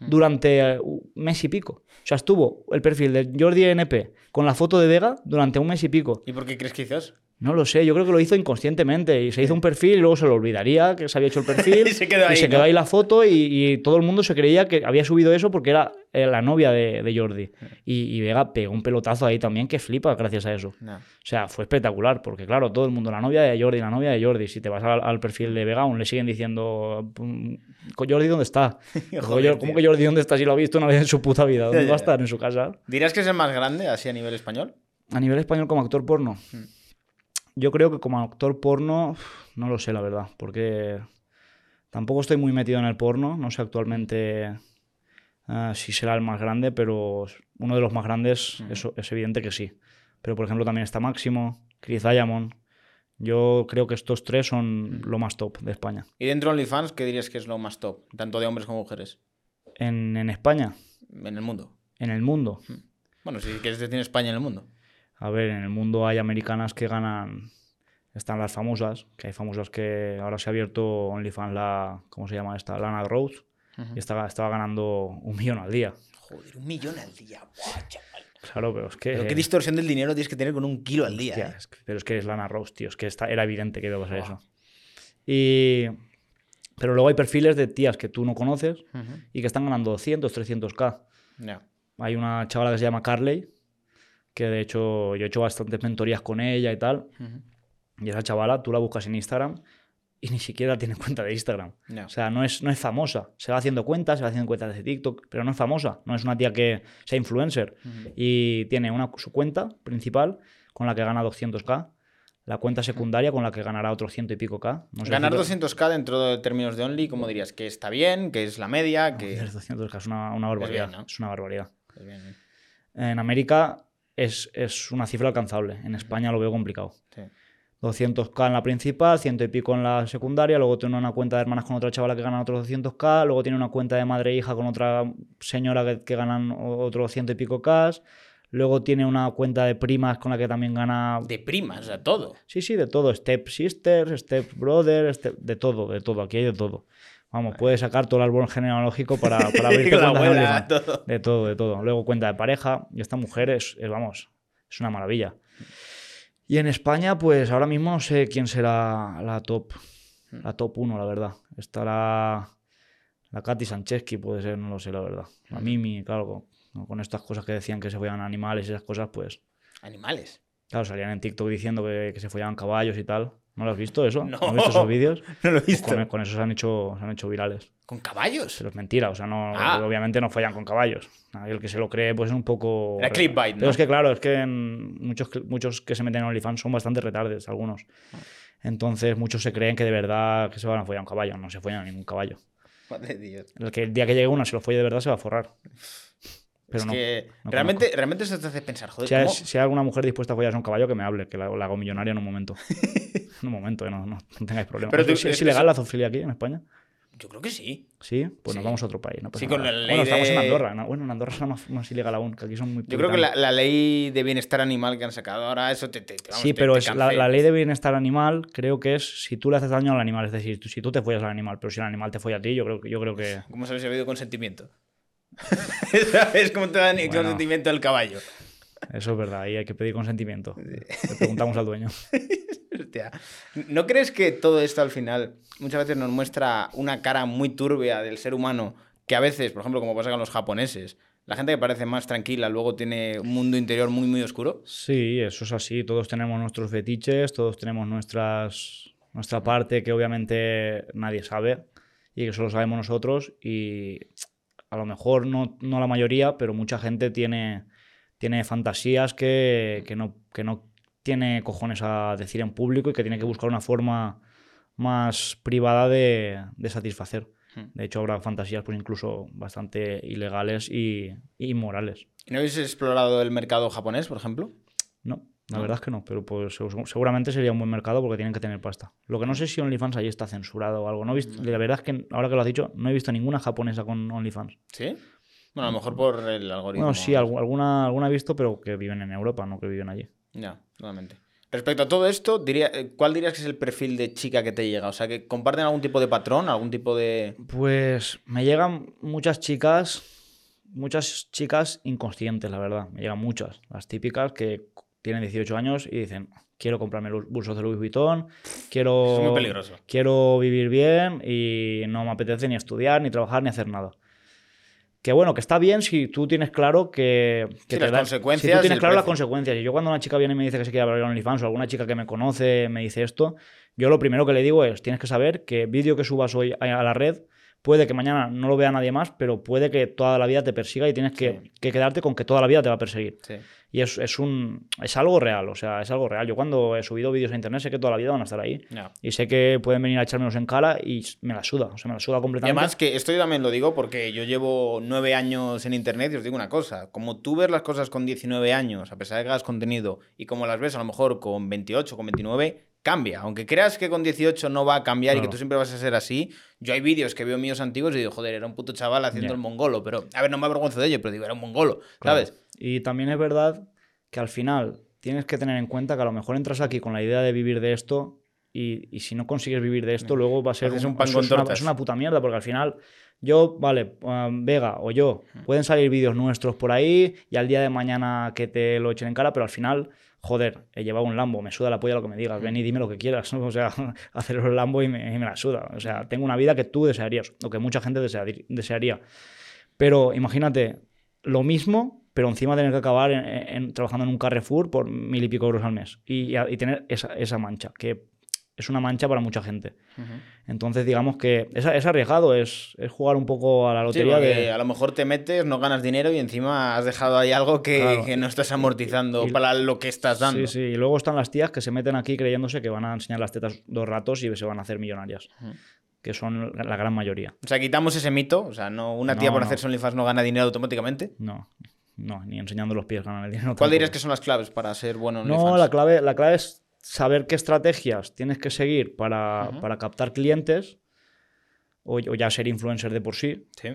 durante eh, un mes y pico. O sea, estuvo el perfil de Jordi NP con la foto de Vega durante un mes y pico. ¿Y por qué crees que hizo eso? No lo sé, yo creo que lo hizo inconscientemente y se hizo un perfil y luego se lo olvidaría que se había hecho el perfil. Y se quedó ahí, se ¿no? quedó ahí la foto y, y todo el mundo se creía que había subido eso porque era eh, la novia de, de Jordi. Y, y Vega pegó un pelotazo ahí también que flipa gracias a eso. No. O sea, fue espectacular porque, claro, todo el mundo, la novia de Jordi, la novia de Jordi. Si te vas al, al perfil de Vega, aún le siguen diciendo, "Mm, ¿Jordi dónde está? Joder, "Yo, ¿Cómo que Jordi dónde está si lo ha visto una vez en su puta vida? ¿Dónde va a estar? ¿En su casa? ¿Dirás que es el más grande así a nivel español? A nivel español como actor porno. Mm. Yo creo que como actor porno, no lo sé la verdad, porque tampoco estoy muy metido en el porno, no sé actualmente ah, si será el más grande, pero uno de los más grandes Mm. es, es evidente que sí. Pero por ejemplo también está Máximo, Chris Diamond. Yo creo que estos tres son Mm. lo más top de España. Y dentro de OnlyFans, ¿qué dirías que es lo más top? Tanto de hombres como mujeres. En, en España, En el mundo. en el mundo. Bueno, si quieres decir España en el mundo. A ver, en el mundo hay americanas que ganan Están las famosas, que hay famosas que ahora se ha abierto OnlyFans la, ¿cómo se llama esta? Lana Rose. Y estaba, estaba ganando un millón al día. Joder, un millón al día. Buah, chaval. Claro, pero es que... Pero qué distorsión del dinero tienes que tener con un kilo al día. Hostia, ¿eh? es que- pero es que es Lana Rose, tío. Es que está, era evidente que iba a pasar eso. Y... Pero luego hay perfiles de tías que tú no conoces y que están ganando 200, 300k. Ya. Hay una chavala que se llama Carley, que de hecho yo he hecho bastantes mentorías con ella y tal. Y esa chavala, tú la buscas en Instagram y ni siquiera tiene cuenta de Instagram. O sea, no es, no es famosa. Se va haciendo cuentas, se va haciendo cuentas de TikTok, pero no es famosa. No es una tía que sea influencer. Y tiene una, su cuenta principal con la que gana 200k. La cuenta secundaria con la que ganará otros ciento y pico k. No sé Ganar decirlo. 200k dentro de términos de Only, ¿cómo dirías? Que está bien, que es la media, que... Joder, 200k es una, una barbaridad. bien, ¿no? Es una barbaridad. Es bien, ¿eh? En América es, es una cifra alcanzable. En España lo veo complicado. Sí. 200k en la principal, ciento y pico en la secundaria, luego tiene una cuenta de hermanas con otra chavala que ganan otros 200k, luego tiene una cuenta de madre e hija con otra señora que, que ganan otros ciento y pico k, luego tiene una cuenta de primas con la que también gana... De primas, sea, todo. Sí, sí, de todo, step sisters, step brother, step- de todo, de todo, aquí hay de todo. Vamos, puedes sacar todo el árbol genealógico para, para abrirte la de abuela, todo. De todo, de todo. Luego cuenta de pareja. Y esta mujer es, es, vamos, es una maravilla. Y en España, pues ahora mismo no sé quién será la top. La top 1, la verdad. Estará la Katy Sancheski, puede ser, no lo sé, la verdad. La Mimi, claro, con, con estas cosas que decían que se follaban animales y esas cosas, pues. Animales. Claro, salían en TikTok diciendo que, que se follaban caballos y tal. ¿No lo has visto eso? No. has visto esos vídeos? No lo he Pues visto. con, con eso se han hecho, se han hecho virales. ¿Con caballos? Pero es mentira, o sea, no, Ah. obviamente no follan con caballos. El que se lo cree, pues es un poco. Era clickbait, Pero ¿no? es que, claro, es que muchos, muchos que se meten en OnlyFans son bastante retardes, algunos. Entonces, muchos se creen que de verdad que se van a follar un caballo. No se follan a ningún caballo. Madre Dios. El que el día que llegue una se lo folle de verdad se va a forrar. Pero es no. que no realmente, realmente eso te hace pensar, joder, Si hay, ¿cómo? si hay alguna mujer dispuesta a follarse un caballo, que me hable, que la, la hago millonaria en un momento. en un momento, eh, no, no, no tengáis problemas. Pero tú- ¿Es, es es- ilegal la zoofilia aquí en España? Yo creo que sí. Sí, pues Sí. nos vamos a otro país. No Sí, con nada. la ley bueno, estamos en Andorra. ¿no? Bueno, en Andorra es más, más ilegal aún, que aquí son muy Yo creo que la, ley de bienestar animal que han sacado ahora, eso te. te- vamos, Sí, te- pero te es la, ley de bienestar animal creo que es si tú le haces daño al animal, es decir, tú- si tú te follas al animal, pero si el animal te folla a ti, yo creo que yo creo que ¿Cómo sabes si ha habido consentimiento? ¿Sabes cómo te dan el Bueno. consentimiento del caballo? eso es verdad, y hay que pedir consentimiento. Le preguntamos al dueño. Hostia. ¿No crees que todo esto al final muchas veces nos muestra una cara muy turbia del ser humano que a veces, por ejemplo, como pasa con los japoneses, la gente que parece más tranquila luego tiene un mundo interior muy, muy oscuro? Sí, eso es así. Todos tenemos nuestros fetiches, todos tenemos nuestras, nuestra parte que obviamente nadie sabe y que solo sabemos nosotros. Y a lo mejor no, no la mayoría, pero mucha gente tiene, tiene fantasías que, que no, que no tiene cojones a decir en público y que tiene que buscar una forma más privada de, de satisfacer. Hmm. De hecho, habrá fantasías pues incluso bastante ilegales y, y inmorales. ¿Y no habéis explorado el mercado japonés, por ejemplo? No, la ¿No? verdad es que no, pero pues seg- seguramente sería un buen mercado porque tienen que tener pasta. Lo que no sé si OnlyFans allí está censurado o algo. No he visto, la verdad es que ahora que lo has dicho, no he visto ninguna japonesa con OnlyFans. ¿Sí? Bueno, a lo mejor por el algoritmo. Bueno, sí, algu- alguna, alguna he visto, pero que viven en Europa, no que viven allí. Ya, totalmente. Respecto a todo esto, diría, eh, ¿cuál dirías que es el perfil de chica que te llega? O sea, que comparten algún tipo de patrón, algún tipo de... Pues me llegan muchas chicas, muchas chicas inconscientes, la verdad. Me llegan muchas. Las típicas que tienen 18 años y dicen, quiero comprarme los bolsos de Louis Vuitton, quiero, Es muy peligroso. quiero vivir bien y no me apetece ni estudiar, ni trabajar, ni hacer nada. Que bueno, que está bien si tú tienes claro que, que Sí, las consecuencias Si tú tienes claro las consecuencias. Y yo cuando una chica viene y me dice que se quiere abrir OnlyFans o alguna chica que me conoce me dice esto, yo lo primero que le digo es, tienes que saber que vídeo que subas hoy a la red puede que mañana no lo vea nadie más, pero puede que toda la vida te persiga y tienes que, Sí. que quedarte con que toda la vida te va a perseguir. Sí. Y es, es, un, es algo real, o sea, es algo real. Yo cuando he subido vídeos a internet sé que toda la vida van a estar ahí. Y sé que pueden venir a echármelos en cara y me la suda, o sea, me la suda Y completamente. además que esto yo también lo digo porque yo llevo nueve años en internet y os digo una cosa, como tú ves las cosas con 19 años, a pesar de que hagas contenido, y como las ves a lo mejor con 28, con 29, cambia. Aunque creas que con 18 no va a cambiar y que tú siempre vas a ser así, yo hay vídeos que veo míos antiguos y digo, joder, era un puto chaval haciendo el mongolo, pero, a ver, no me avergüenzo de ello, pero digo, era un mongolo, Claro. ¿sabes? Y también es verdad que al final tienes que tener en cuenta que a lo mejor entras aquí con la idea de vivir de esto y, y si no consigues vivir de esto, luego va a ser un un- pan con es una, tortas. es una puta mierda, porque al final yo, vale, um, Vega o yo, pueden salir vídeos nuestros por ahí y al día de mañana que te lo echen en cara, pero al final, joder, he llevado un Lambo, me suda la polla lo que me digas, ven y dime lo que quieras, ¿no? o sea, hacer el Lambo y me, y me la suda, o sea, tengo una vida que tú desearías, o que mucha gente desearía-. Pero imagínate, lo mismo, pero encima tener que acabar trabajando en un Carrefour por mil y pico euros al mes y, y tener esa, esa mancha, que es una mancha para mucha gente. Entonces, digamos que es, es arriesgado, es, es jugar un poco a la lotería de... a lo mejor te metes, no ganas dinero y encima has dejado ahí algo que, Claro. que no estás amortizando Y- para lo que estás dando. Sí, sí, y luego están las tías que se meten aquí creyéndose que van a enseñar las tetas dos ratos y se van a hacer millonarias, que son la gran mayoría. O sea, quitamos ese mito. O sea, no, una tía por no. hacer OnlyFans no gana dinero automáticamente. No, no, ni enseñando los pies ganan el dinero. ¿Cuál dirías que son las claves para ser bueno en No, la clave, la clave es saber qué estrategias tienes que seguir para, para captar clientes o, o ya ser influencer de por sí, Sí.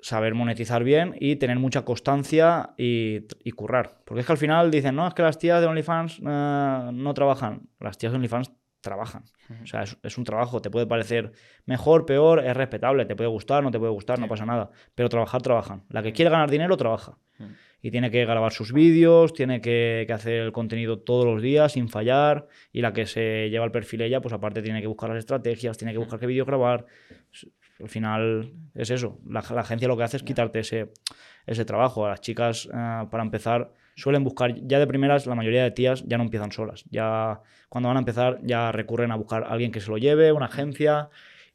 saber monetizar bien y tener mucha constancia y, y currar. Porque es que al final dicen, no, es que las tías de OnlyFans eh, no trabajan. Las tías de OnlyFans trabajan. O sea, es, es un trabajo. Te puede parecer mejor, peor, es respetable. Te puede gustar, no te puede gustar, no pasa nada. Pero trabajar, trabajan. La que quiere ganar dinero, trabaja. Y tiene que grabar sus vídeos, tiene que, que hacer el contenido todos los días sin fallar. Y la que se lleva el perfil ella, pues aparte tiene que buscar las estrategias, tiene que buscar qué vídeos grabar. Al final es eso. La, la agencia lo que hace es quitarte ese, ese trabajo. A las chicas, eh, para empezar, suelen buscar, ya de primeras, la mayoría de tías ya no empiezan solas. Ya cuando van a empezar, ya recurren a buscar a alguien que se lo lleve, una agencia,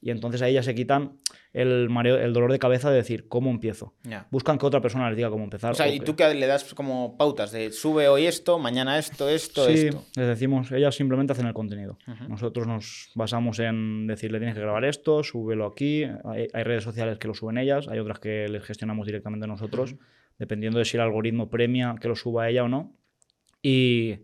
y entonces ahí ya se quitan el, mareo, el dolor de cabeza de decir, ¿cómo empiezo? Ya. Buscan que otra persona les diga cómo empezar. O sea, o y que- tú que le das como pautas de sube hoy esto, mañana esto, esto, sí, esto. les decimos, ellas simplemente hacen el contenido. Ujú. Nosotros nos basamos en decirle tienes que grabar esto, súbelo aquí. Hay, hay redes sociales que lo suben ellas, hay otras que les gestionamos directamente nosotros, dependiendo de si el algoritmo premia que lo suba ella o no. Y,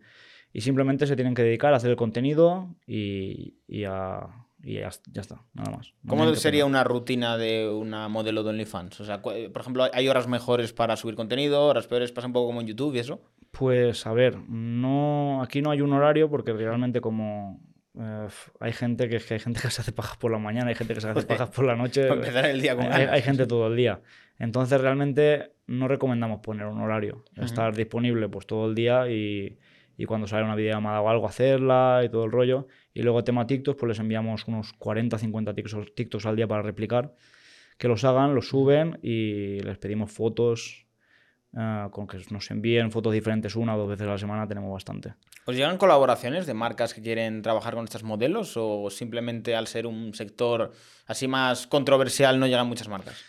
y simplemente se tienen que dedicar a hacer el contenido y, y a, y ya, ya está, nada más. No ¿Cómo sería una rutina de una modelo de OnlyFans? O sea, por ejemplo, ¿hay horas mejores para subir contenido, horas peores? ¿Pasa un poco como en YouTube y eso? Pues a ver, no, aquí no hay un horario porque realmente como eh, hay gente que, que hay gente que se hace pajas por la mañana, hay gente que se hace pajas por la noche. Para empezar el día con hay, hay gente todo el día. Entonces realmente no recomendamos poner un horario, estar disponible pues todo el día y, y cuando sale una videollamada o algo hacerla y todo el rollo. Y luego tema TikTok, pues les enviamos unos 40, 50 TikToks, TikToks al día para replicar, que los hagan, los suben y les pedimos fotos. eh, con que nos envíen fotos diferentes una o dos veces a la semana tenemos bastante. ¿Os llegan colaboraciones de marcas que quieren trabajar con estas modelos o simplemente al ser un sector así más controversial no llegan muchas marcas?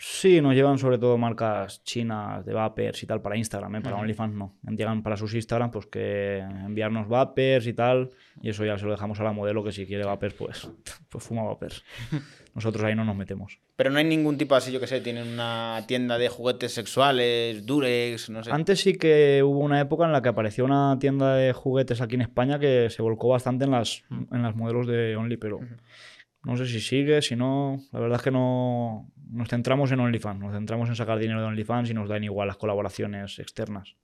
Sí, nos llevan sobre todo marcas chinas de vapers y tal para Instagram, ¿eh? para OnlyFans no. Llegan para sus Instagram, pues que enviarnos vapers y tal, y eso ya se lo dejamos a la modelo que si quiere vapers, pues, pues fuma vapers. Nosotros ahí no nos metemos. Pero no hay ningún tipo así, yo que sé, tienen una tienda de juguetes sexuales, Durex, no sé. Antes sí que hubo una época en la que apareció una tienda de juguetes aquí en España que se volcó bastante en las, en las modelos de Only, pero no sé si sigue, si no. La verdad es que no. Nos centramos en OnlyFans, nos centramos en sacar dinero de OnlyFans y nos dan igual las colaboraciones externas.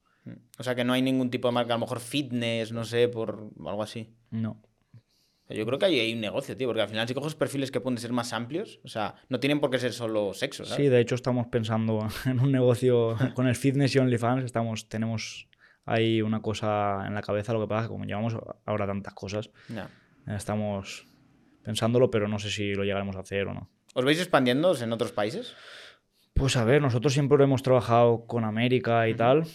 O sea, que no hay ningún tipo de marca, a lo mejor fitness, no sé, por algo así. No. Yo creo que hay, hay un negocio, tío, porque al final si coges perfiles que pueden ser más amplios, o sea, no tienen por qué ser solo sexo, ¿sabes? Sí, de hecho estamos pensando en un negocio con el fitness y OnlyFans. Estamos, tenemos ahí una cosa en la cabeza. Lo que pasa es que como llevamos ahora tantas cosas, estamos pensándolo, pero no sé si lo llegaremos a hacer o no. ¿Os veis expandiéndoos en otros países? Pues a ver, nosotros siempre hemos trabajado con América y tal.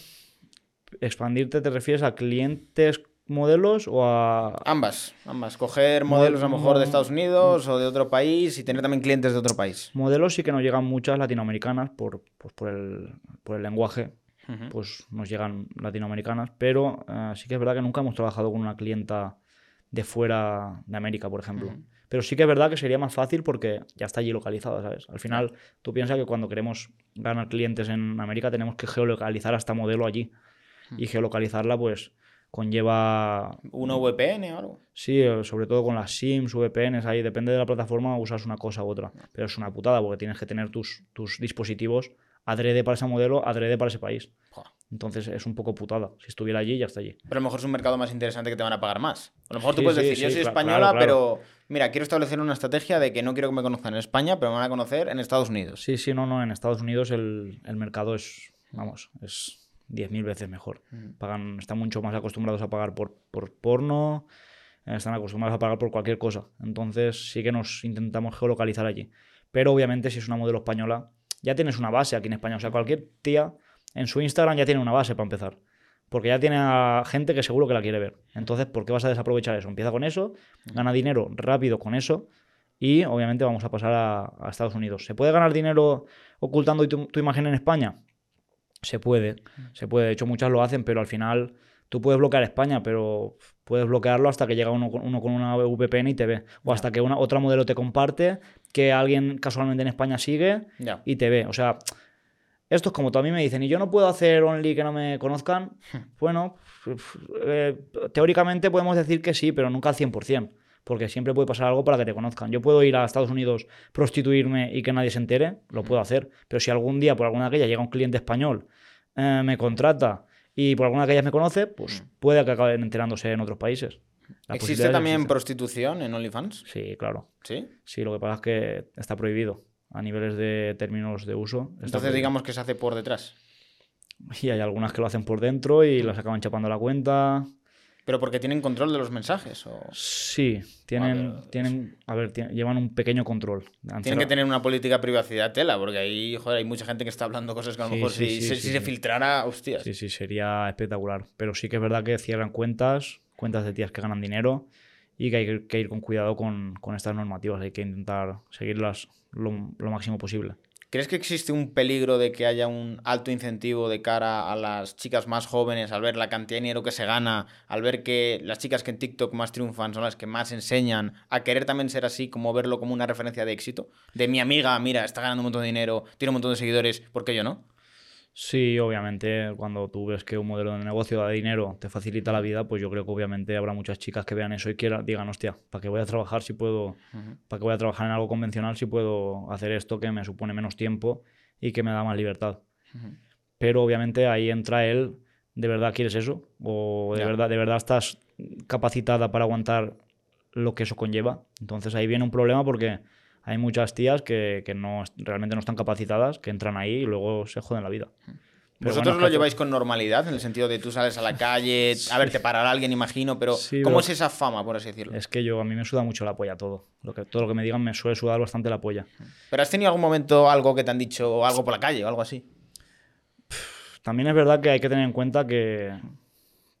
¿Expandirte te refieres a clientes modelos o a...? Ambas, ambas. Coger modelos a lo mejor de Estados Unidos o de otro país y tener también clientes de otro país. Modelos sí que nos llegan muchas latinoamericanas por, pues por, el, por el lenguaje. Pues nos llegan latinoamericanas, pero eh, sí que es verdad que nunca hemos trabajado con una clienta de fuera de América, por ejemplo. Pero sí que es verdad que sería más fácil porque ya está allí localizada, ¿sabes? Al final, tú piensas que cuando queremos ganar clientes en América tenemos que geolocalizar a esta modelo allí. Y geolocalizarla, pues, conlleva ¿Una VPN o algo? Sí, eh, sobre todo con las SIMs, VPNs, ahí depende de la plataforma, usas una cosa u otra. Pero es una putada porque tienes que tener tus, tus dispositivos adrede para ese modelo, adrede para ese país. Entonces es un poco putada. Si estuviera allí, ya está allí. Pero a lo mejor es un mercado más interesante que te van a pagar más. A lo mejor tú Sí, puedes sí, decir, yo sí, soy cla- española, claro, claro. pero mira, quiero establecer una estrategia de que no quiero que me conozcan en España, pero me van a conocer en Estados Unidos. Sí, sí, no, no. En Estados Unidos el, el mercado es, vamos, es 10.000 veces mejor. Pagan, están mucho más acostumbrados a pagar por, por porno, eh, están acostumbrados a pagar por cualquier cosa. Entonces sí que nos intentamos geolocalizar allí. Pero obviamente si es una modelo española, ya tienes una base aquí en España. O sea, cualquier tía en su Instagram ya tiene una base para empezar. Porque ya tiene a gente que seguro que la quiere ver. Entonces, ¿por qué vas a desaprovechar eso? Empieza con eso, gana dinero rápido con eso y obviamente vamos a pasar a, a Estados Unidos. ¿Se puede ganar dinero ocultando tu, tu imagen en España? Se puede, se puede. De hecho, muchas lo hacen, pero al final tú puedes bloquear España, pero puedes bloquearlo hasta que llega uno con, uno con una VPN y te ve. O hasta que una, otra modelo te comparte, que alguien casualmente en España sigue y te ve. O sea, esto es como tú a mí me dicen, y yo no puedo hacer only que no me conozcan. Bueno, eh, teóricamente podemos decir que sí, pero nunca al 100%, porque siempre puede pasar algo para que te conozcan. Yo puedo ir a Estados Unidos, prostituirme y que nadie se entere, lo puedo hacer, pero si algún día por alguna de aquellas llega un cliente español, eh, me contrata y por alguna de aquellas me conoce, pues puede que acaben enterándose en otros países. ¿Existe también prostitución en OnlyFans? Sí, claro. Sí. Sí, lo que pasa es que está prohibido a niveles de términos de uso. Entonces digamos que se hace por detrás. Y hay algunas que lo hacen por dentro y las acaban chapando la cuenta. Pero porque tienen control de los mensajes. O... Sí, tienen, Vale. tienen, a ver, llevan un pequeño control. Tienen que tener una política de privacidad tela, porque ahí, joder, hay mucha gente que está hablando cosas que a lo Sí, mejor sí, si, sí, si- sí, si se filtrara, hostias. Sí, sí, sería espectacular. Pero sí que es verdad que cierran cuentas, cuentas de tías que ganan dinero y que hay que- que ir con cuidado con, con estas normativas. Hay que intentar seguirlas lo, máximo posible. ¿Crees que existe un peligro de que haya un alto incentivo de cara a las chicas más jóvenes al ver la cantidad de dinero que se gana, al ver que las chicas que en TikTok más triunfan son las que más enseñan, a querer también ser así, como verlo como una referencia de éxito? De mi amiga, mira, está ganando un montón de dinero, tiene un montón de seguidores, ¿por qué yo no? Sí, obviamente, cuando tú ves que un modelo de negocio da dinero, te facilita la vida, pues yo creo que obviamente habrá muchas chicas que vean eso y quieran, digan, hostia, ¿para qué voy a trabajar si puedo, para qué voy a trabajar en algo convencional si puedo hacer esto que me supone menos tiempo y que me da más libertad? Pero obviamente ahí entra él, ¿de verdad quieres eso? ¿O de, verdad, de verdad estás capacitada para aguantar lo que eso conlleva? Entonces ahí viene un problema porque hay muchas tías que, que no, realmente no están capacitadas, que entran ahí y luego se joden la vida. Pero ¿Vosotros bueno, lo lleváis con normalidad? En el sentido de tú sales a la calle, a ver, te parará alguien, imagino, pero Sí, ¿cómo pero- es esa fama, por así decirlo? Es que yo, a mí me suda mucho la polla todo. Lo que, todo lo que me digan me suele sudar bastante la polla. ¿Pero has tenido algún momento algo que te han dicho, o algo por la calle, o algo así? También es verdad que hay que tener en cuenta que,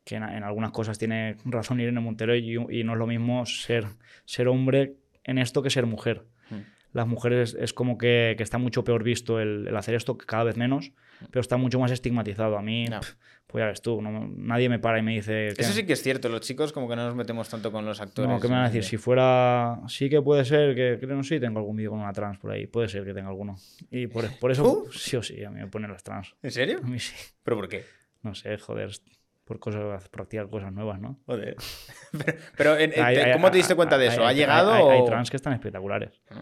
que en, en algunas cosas tiene razón Irene Montero y, y no es lo mismo ser, ser hombre en esto que ser mujer. Las mujeres es como que, que está mucho peor visto el, el hacer esto, que cada vez menos, pero está mucho más estigmatizado. A mí, pf, pues ya ves tú, no- nadie me para y me dice... Eso sí que es cierto, los chicos como que no nos metemos tanto con los actores. No, ¿qué me van a decir? Si fuera. Sí que puede ser que. Creo no sé, tengo algún vídeo con una trans por ahí. Puede ser que tenga alguno. Y por, por eso, ¿Tú? sí o sí, a mí me ponen las trans. ¿En serio? A mí sí. ¿Pero por qué? No sé, joder. Por cosas, practicar cosas nuevas, ¿no? Joder. pero, pero, en- en- Hay- te- hay- ¿cómo te diste cuenta de eso? ¿Ha llegado Hay, o...? trans que están espectaculares. ¿Ah?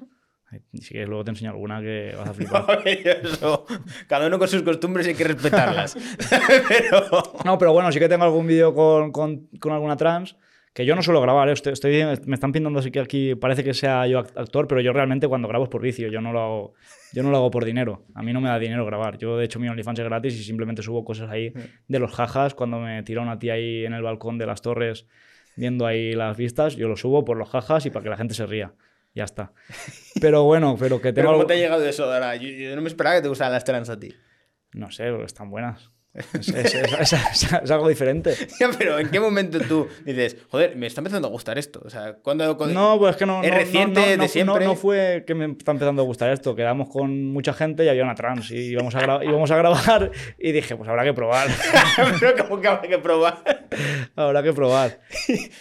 Si quieres, luego te enseño alguna que vas a flipar. Eso, Cada uno con sus costumbres y hay que respetarlas. pero... No, pero bueno, sí que tengo algún vídeo con, con- con alguna trans que yo no suelo grabar. ¿eh? Estoy, estoy- me están pintando así que aquí parece que sea yo act- actor, pero yo realmente cuando grabo es por vicio. Yo no lo hago, yo no lo hago por dinero. A mí no me da dinero grabar. Yo, de hecho, mi OnlyFans es gratis y simplemente subo cosas ahí de los jajas. Cuando me tira una tía ahí en el balcón de las torres viendo ahí las vistas, yo lo subo por los jajas y para que la gente se ría. Ya está. Pero bueno, pero que ¿Pero tengo... cómo algo- te ha llegado eso? Yo, yo no me esperaba que te gustaran las trans a ti. No sé, porque están buenas. Es, es- es- es- es algo diferente. Ya, pero ¿en qué momento tú dices, joder, me está empezando a gustar esto? O sea, ¿cuándo, cuándo- No, pues es que no. ¿Es no- reciente, no, no, de no, siempre? No, fue que me está empezando a gustar esto. Quedamos con mucha gente y había una trans y íbamos a, íbamos a grabar y dije, pues habrá que probar. pero como que habrá que probar. habrá que probar.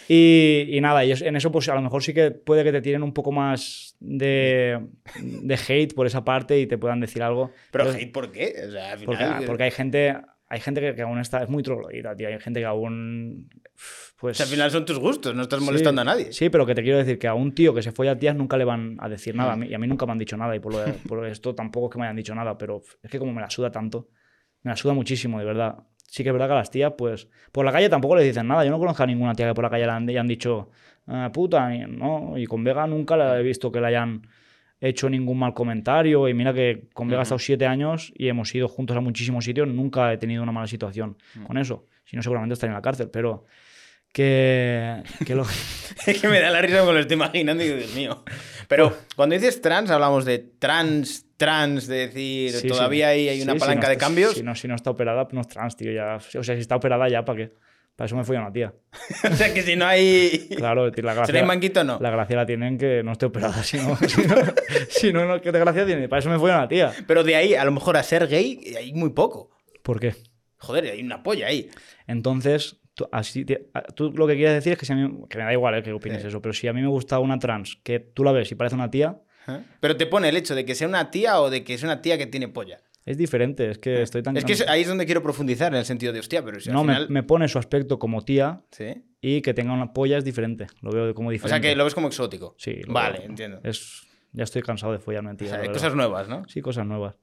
Y, y nada, y en eso pues a lo mejor sí que puede que te tiren un poco más de, de hate por esa parte y te puedan decir algo. Pero, hate, ¿por qué? O sea, al porque, porque hay gente... Hay gente que, que aún está, es muy troglodita, tío. Hay gente que aún. o Pues. sea, al final son tus gustos, no estás molestando Sí, a nadie. Sí, pero que te quiero decir que a un tío que se fue a tías nunca le van a decir nada. A mí- y a mí nunca me han dicho nada. Y por, lo de- por esto tampoco es que me hayan dicho nada. Pero es que como me la suda tanto, me la suda muchísimo, de verdad. sí que es verdad que a las tías, pues, por la calle tampoco les dicen nada. Yo no conozco a ninguna tía que por la calle le han, hayan dicho, ah, puta, no. Y con Vega nunca la he visto que le hayan hecho ningún mal comentario. Y mira que con Vega he estado siete años y hemos ido juntos a muchísimos sitios. Nunca he tenido una mala situación con eso. Si no, seguramente estaría en la cárcel, pero que, que lo... es que me da la risa cuando lo estoy imaginando y digo, Dios mío. Pero cuando dices trans, hablamos de trans, trans, de decir, Sí, todavía sí. hay, hay una Sí, si palanca no de cambios. Si no, si no está operada, no es trans, tío. Ya, o sea, si está operada ya, ¿para qué? Para eso me fui a una tía. o sea, que si no hay... Claro, la Si no hay gracia, manquito, no. la gracia la tienen que no esté operada. Si no, si no, si no, no, ¿qué gracia tiene? Para eso me fui a una tía. Pero de ahí, a lo mejor a ser gay, hay muy poco. ¿Por qué? Joder, hay una polla ahí. Entonces, tú, así tú lo que quieres decir es que, si a mí, que me da igual eh, que opines Sí. eso, pero si a mí me gusta una trans que tú la ves y parece una tía, ¿Eh? Pero te pone el hecho de que sea una tía o de que es una tía que tiene polla. Es diferente. Es que estoy tan. Es que ahí es donde quiero profundizar, en el sentido de, hostia, pero si al no, me- final... me, pone su aspecto como tía Sí. y que tenga una polla es diferente. Lo veo como O diferente. sea, que lo ves como exótico. Sí, Vale, veo. entiendo. Es, ya estoy cansado de follarme en O sea, hay cosas nuevas, ¿no? Sí, cosas nuevas.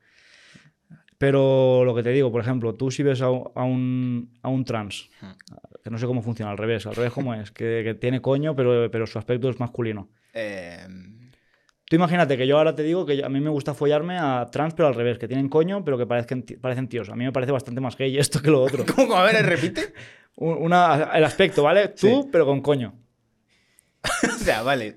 Pero lo que te digo, por ejemplo, tú si ves a, un- a un, a un trans, Hmm. que no sé cómo funciona, al revés, al revés cómo es, que, que tiene coño, pero, pero su aspecto es masculino. Eh, Tú imagínate que yo ahora te digo que a mí me gusta follarme a trans, pero al revés, que tienen coño, pero que parezcan, ti- parecen tíos. A mí me parece bastante más gay esto que lo otro. ¿Cómo? A ver, repite. Un- Una, el aspecto, ¿vale? Tú, Sí. pero con coño. o sea, vale.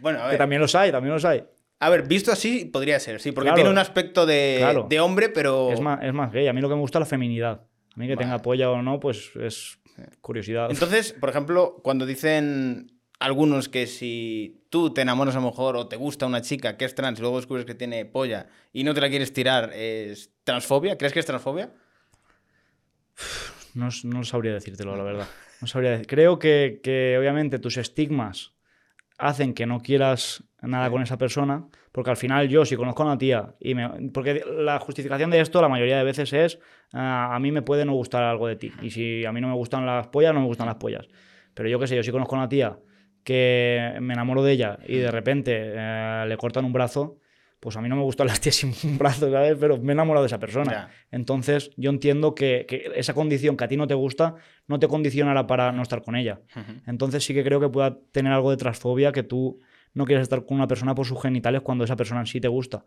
Bueno, a Que ver. también los hay, también los hay. A ver, visto así, podría ser, sí, porque Claro. tiene un aspecto de, Claro. de hombre, pero. Es, más, es más gay. A mí lo que me gusta es la feminidad. A mí que Vale. tenga polla o no, pues es curiosidad. Entonces, por ejemplo, cuando dicen algunos que si tú te enamoras a lo mejor o te gusta una chica que es trans y luego descubres que tiene polla y no te la quieres tirar, ¿es transfobia? ¿Crees que es transfobia? No, no sabría decírtelo, la verdad. No sabría Creo que, que, obviamente tus estigmas hacen que no quieras nada con esa persona, porque al final yo si conozco a una tía y me... Porque la justificación de esto la mayoría de veces es "Ah, a mí me puede no gustar algo de ti y si a mí no me gustan las pollas, no me gustan las pollas. Pero yo qué sé, yo si conozco a una tía que me enamoro de ella y de repente eh, le cortan un brazo, pues a mí no me gustan las tías sin un brazo, ¿sabes? Pero me he enamorado de esa persona. Entonces, yo entiendo que, que esa condición que a ti no te gusta no te condicionará para no estar con ella. Entonces, sí que creo que pueda tener algo de transfobia que tú no quieres estar con una persona por sus genitales cuando esa persona en sí te gusta.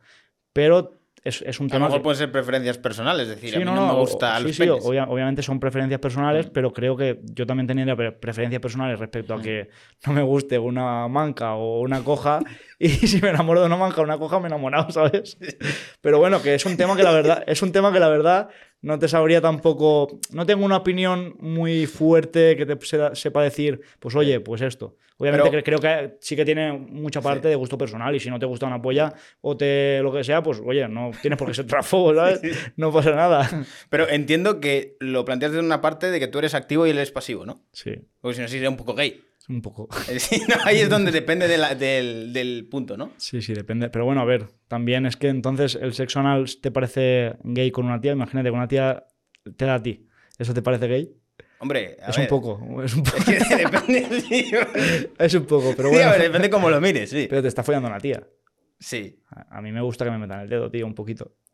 Pero es, es un A lo tema. mejor que- pueden ser preferencias personales, es decir, Sí, a mí no, no, no, me gusta o- los sí, sí, obvia- obviamente son preferencias personales, Mm. pero creo que yo también tendría pre- preferencias personales respecto a que no me guste una manca o una coja y si me enamoro de una manca o una coja me he enamorado, ¿sabes? Pero bueno, que es un tema que la verdad, es un tema que la verdad no te sabría tampoco, no tengo una opinión muy fuerte que te se- sepa decir, pues oye, pues esto. Obviamente Pero- creo que sí que tiene mucha parte de gusto personal y si no te gusta una polla o te lo que sea, pues oye, no tienes por qué ser transfobo, ¿sabes? No pasa nada. Pero entiendo que lo planteas desde una parte de que tú eres activo y él es pasivo, ¿no? Sí, Porque si no, sí sería un poco gay. Un poco. Decir, no, ahí es donde depende de la- del, del punto, ¿no? Sí, sí, depende. Pero bueno, a ver, también es que entonces el sexo anal te parece gay con una tía. Imagínate que una tía te da a ti. ¿Eso te parece gay? Hombre, a es ver, un poco, es un poco, Es que depende, sí. es un poco, pero Sí, bueno. a ver, depende cómo lo mires, sí. Pero te está follando una tía. Sí. A a mí me gusta que me metan el dedo, tío, un poquito.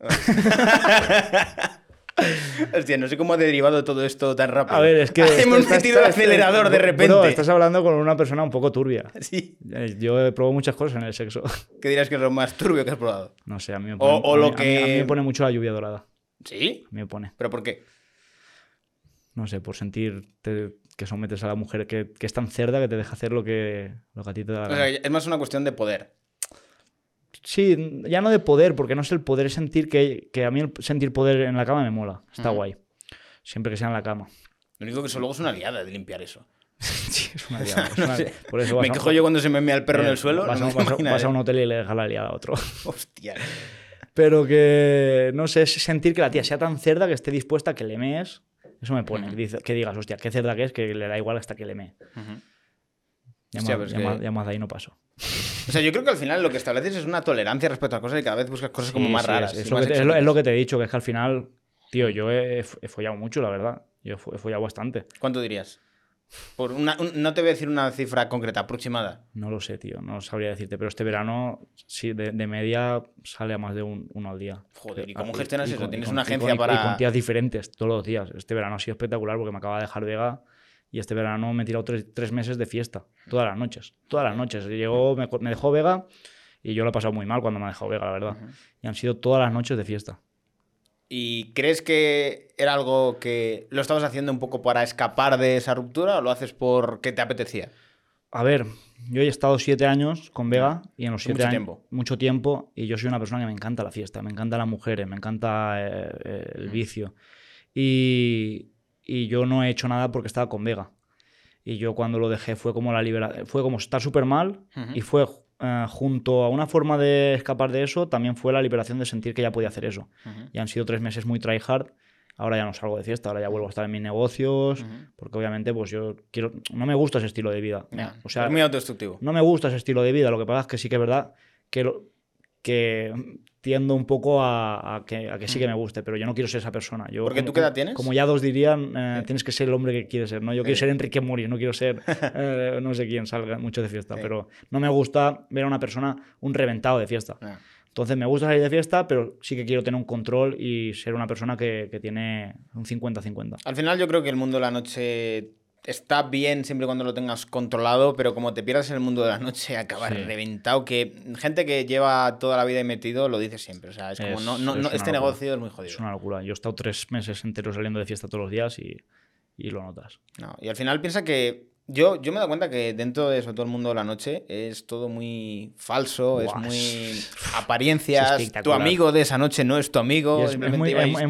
Hostia, no sé cómo ha derivado todo esto tan rápido. A ver, es que... Hemos metido el acelerador de bro, repente. estás hablando con una persona un poco turbia. Sí. Eh, Yo he probado muchas cosas en el sexo. ¿Qué dirás que es lo más turbio que has probado? No sé, a mí me pone, o lo mí- a mí- a mí que- me pone mucho la lluvia dorada. ¿Sí? A mí me pone. ¿Pero por qué? No sé, por sentirte que sometes a la mujer que, que es tan cerda que te deja hacer lo que, lo que a ti te da la O gana. sea, es más una cuestión de poder. Sí, ya no de poder, porque no es el poder, es sentir que, que a mí el sentir poder en la cama me mola. Está guay. Siempre que sea en la cama. Lo único que eso luego es una liada de limpiar eso. sí, es una liada. es una- No sé. Por eso Me a- quejo yo cuando se me mea el perro en el suelo. Vas, no a, vas vas un hotel y le dejas la liada a otro. Hostia. Pero que, no sé, es sentir que la tía sea tan cerda que esté dispuesta a que le mees. Eso me pone. Que, digas, hostia, qué cerda que es, que le da igual hasta que le mee. Ya, Hostia, más, ya que- más- ya más de ahí no paso. O sea, yo creo que al final lo que estableces es una tolerancia respecto a cosas y cada vez buscas cosas como Sí, más sí, raras. Es, es lo más que te, es lo- es lo que te he dicho, que es que al final, tío, yo he, he follado mucho, la verdad. Yo he fo- he follado bastante. ¿Cuánto dirías? Por una, un- no te voy a decir una cifra concreta, aproximada. No lo sé, tío. No sabría decirte. Pero este verano, sí, de, de media sale a más de un, uno al día. Joder, ¿y Ah, cómo gestionas y eso? con- ¿Tienes con- una y agencia con- y- para- Y con tías diferentes todos los días. Este verano ha sido espectacular porque me acaba de dejar Vega y este verano me he tirado tres, tres meses de fiesta. Todas las noches. Todas las noches. Llegó, me, me dejó Vega y yo lo he pasado muy mal cuando me ha dejado Vega, la verdad. Y han sido todas las noches de fiesta. ¿Y crees que era algo que lo estabas haciendo un poco para escapar de esa ruptura o lo haces porque te apetecía? A ver, yo he estado siete años con Vega y en los siete mucho años. tiempo. Mucho tiempo. Y yo soy una persona que me encanta la fiesta, me encanta las mujeres, me encanta eh, eh, el vicio. Y, y yo no he hecho nada porque estaba con Vega. Y yo cuando lo dejé fue como la liberación. Fue como estar súper mal Ujú. y fue eh, junto a una forma de escapar de eso, también fue la liberación de sentir que ya podía hacer eso. Ujú. Y han sido tres meses muy tryhard. Ahora ya no salgo de fiesta, ahora ya vuelvo a estar en mis negocios, Ujú. porque obviamente pues yo quiero... No me gusta ese estilo de vida. Ya, O sea, es muy autodestructivo. no me gusta ese estilo de vida, lo que pasa es que sí que es verdad que, lo- que tiendo un poco a, a que, a que sí que me guste, pero yo no quiero ser esa persona. Yo, Porque como- tú qué edad tienes? Como ya dos dirían, eh, tienes que ser el hombre que quieres ser, ¿no? Yo quiero Sí. ser Enrique Mori, no quiero ser eh, no sé quién salga mucho de fiesta, Sí. pero no me gusta ver a una persona un reventado de fiesta. Ah. Entonces me gusta salir de fiesta, pero sí que quiero tener un control y ser una persona que, que tiene un 50-50. Al final yo creo que el mundo de la noche está bien siempre y cuando lo tengas controlado, pero como te pierdas en el mundo de la noche acabas Sí. reventado, que gente que lleva toda la vida metido lo dice siempre. O sea, es como, Es- no, no, es este locura. negocio es muy jodido. Es una locura. Yo he estado tres meses enteros saliendo de fiesta todos los días y, y lo notas. No, y al final piensa que yo, yo me dado cuenta que dentro de sobre todo el mundo de la noche es todo muy falso, es muy apariencias. es tu amigo de esa noche no es tu amigo. Es, muy, es muy-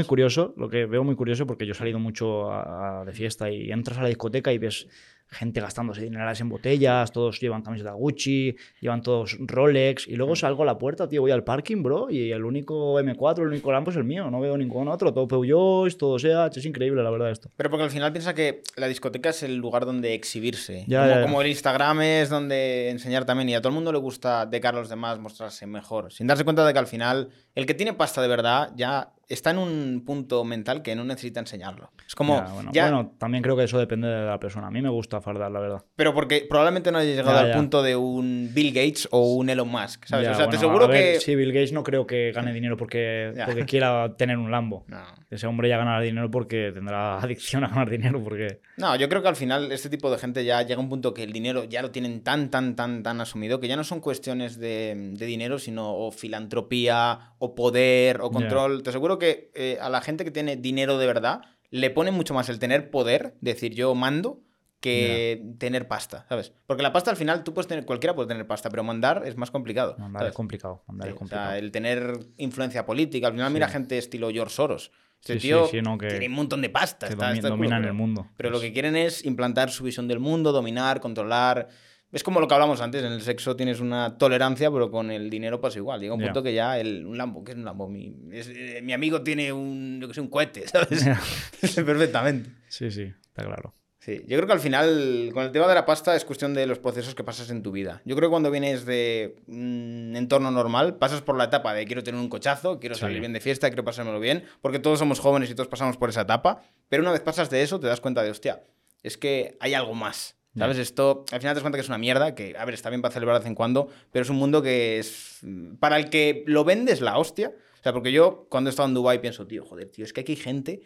es curioso, lo que veo muy curioso porque yo he salido mucho a- a- de fiesta y entras a la discoteca y ves gente gastándose dinerales en botellas, todos llevan camisetas Gucci, llevan todos Rolex y Mm. luego salgo a la puerta, tío, voy al parking, bro, y el único M4, el único Lambo es el mío, no veo ningún otro, todo Peugeot, todo SEAT, es increíble la verdad esto. Pero porque al final piensa que la discoteca es el lugar donde exhibirse. Ya, como, ya, ya. como el Instagram es donde enseñar también. Y a todo el mundo le gusta de cara a los demás mostrarse mejor. Sin darse cuenta de que al final el que tiene pasta de verdad ya está en un punto mental que no necesita enseñarlo. Es como. Ya, bueno, ya- bueno, también creo que eso depende de la persona. A mí me gusta fardar, la verdad. Pero porque probablemente no hayas llegado Ya, al punto de un Bill Gates o un Elon Musk. ¿sabes? O sea, te seguro ver, que. Sí, Bill Gates no creo que gane dinero porque, quiera tener un Lambo. No. Ese hombre ya ganará dinero porque tendrá adicción a ganar dinero, porque... No, yo creo que al final este tipo de gente ya llega a un punto que el dinero ya lo tienen tan, tan, tan, tan asumido que ya no son cuestiones de, de dinero, sino o filantropía, o poder, o control. Te aseguro que eh, a la gente que tiene dinero de verdad le pone mucho más el tener poder, decir yo mando, que tener pasta, ¿sabes? Porque la pasta al final tú puedes tener, cualquiera puede tener pasta, pero mandar es más complicado. Mandar ¿sabes? es complicado, mandar Sí, es o complicado. sea, el tener influencia política. Al final mira gente estilo George Soros. Este Sí, sí, tío sí, no, que- tiene un montón de pasta. que está- domi- está culo, dominan pero- el mundo. Pero lo Es- que quieren es implantar su visión del mundo, dominar, controlar. Es como lo que hablamos antes, en el sexo tienes una tolerancia, pero con el dinero pasa igual. Llega un punto que ya el, un Lambo, ¿qué es un Lambo? Mi, es- eh, mi amigo tiene un, yo que sé, un cohete, ¿sabes? Perfectamente. Sí, sí, está claro. Sí, yo creo que al final, con el tema de la pasta, es cuestión de los procesos que pasas en tu vida. Yo creo que cuando vienes de un entorno normal, pasas por la etapa de quiero tener un cochazo, quiero Sí. salir bien de fiesta, quiero pasármelo bien, porque todos somos jóvenes y todos pasamos por esa etapa. Pero una vez pasas de eso, te das cuenta de, hostia, es que hay algo más. ¿Sabes? Esto, al final te das cuenta que es una mierda, que, a ver, está bien para celebrar de vez en cuando, pero es un mundo que es. Para el que lo vendes, la hostia. O sea, porque yo, cuando he estado en Dubai pienso, tío, joder, tío, es que aquí hay gente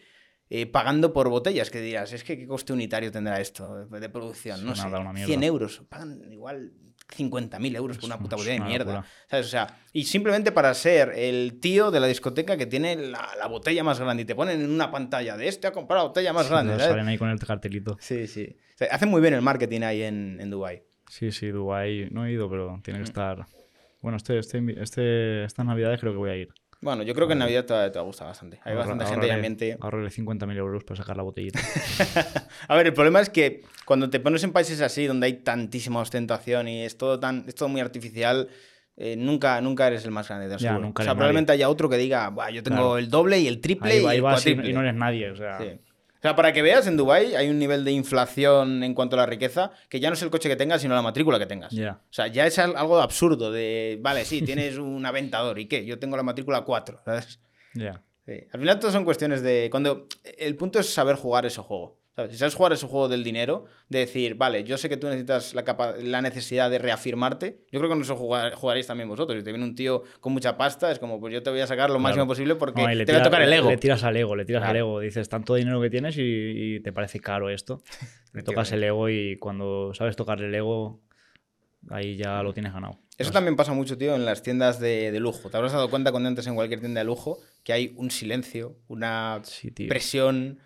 eh, pagando por botellas, que dirás, es que qué coste unitario tendrá esto de, de producción, no sé, nada, una mierda. 100 euros, pagan igual 50.000 euros por una puta botella de mierda. ¿sabes? O sea, y simplemente para ser el tío de la discoteca que tiene la, la botella más grande y te ponen en una pantalla de este ha comprado la botella más grande, ¿sabes? Salen ahí con el cartelito. Sí, sí. O sea, hacen muy bien el marketing ahí en, en Dubai. Sí, sí, Dubái. No he ido, pero Mm. tiene que estar... Bueno, este, este, este, estas navidades creo que voy a ir. Bueno, yo creo que en Navidad te, va- te va a gustar bastante. Hay bastante gente y ambiente. Ahorrarle 50.000 euros para sacar la botellita. A ver, el problema es que cuando te pones en países así, donde hay tantísima ostentación y es todo, tan, es todo muy artificial, eh, nunca, nunca eres el más grande. te Ya, nunca o sea, eres probablemente haya otro que diga, "Buah, yo tengo Claro. el doble y el triple Ahí, y ahí el vas y, cuatriple". y no eres nadie, o sea... Sí. O sea, para que veas, en Dubai hay un nivel de inflación en cuanto a la riqueza que ya no es el coche que tengas, sino la matrícula que tengas. Ya. O sea, ya es al- algo absurdo de, vale, sí, tienes un aventador, ¿y qué? Yo tengo la matrícula 4, ¿sabes? Sí. Al final todo son cuestiones de... cuando El punto es saber jugar ese juego. Si sabes jugar ese juego del dinero, de decir, vale, yo sé que tú necesitas la, la necesidad de reafirmarte, yo creo que no eso jugaréis también vosotros. Si te viene un tío con mucha pasta, es como, pues yo te voy a sacar lo máximo posible porque te va a tocar el ego. Le, tiras al ego, le tiras al ego. Dices, tanto dinero que tienes y, te parece caro esto. Le tocas el ego y cuando sabes tocar el ego, ahí ya lo tienes ganado. Eso también pasa mucho, tío, en las tiendas de, lujo. ¿Te habrás dado cuenta cuando entres en cualquier tienda de lujo que hay un silencio, una presión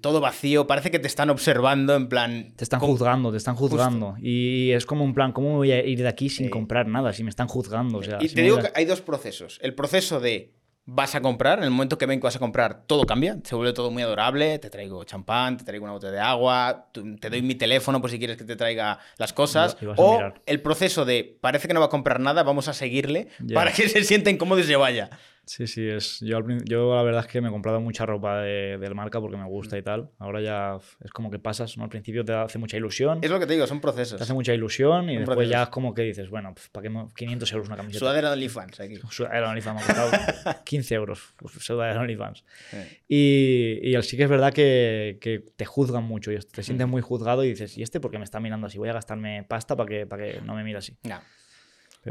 todo vacío, parece que te están observando en plan... Te están juzgando, te están juzgando. Y es como un plan, ¿cómo voy a ir de aquí sin comprar nada si me están juzgando? y te digo que hay dos procesos. El proceso de vas a comprar, en el momento que ven que vas a comprar, todo cambia, se vuelve todo muy adorable, te traigo champán, te traigo una botella de agua, te doy mi teléfono por si quieres que te traiga las cosas, o el proceso de parece que no va a comprar nada, vamos a seguirle para que se sienta incómodo y se vaya. Sí, sí, es, yo, yo la verdad es que me he comprado mucha ropa de, del marca porque me gusta y tal. Ahora ya es como que pasas, ¿no? Al principio te hace mucha ilusión. Es lo que te digo, son procesos. Te hace mucha ilusión y después ya es como que dices, bueno, pues, ¿para qué 500 euros una camiseta? Sudadera de OnlyFans aquí. Sudadera de OnlyFans, me ha costado 15 euros, sudadera de OnlyFans. Y, y sí que es verdad que, que te juzgan mucho y te sientes muy juzgado y dices, ¿y este por qué me está mirando así? Voy a gastarme pasta para que, para que no me mire así. No.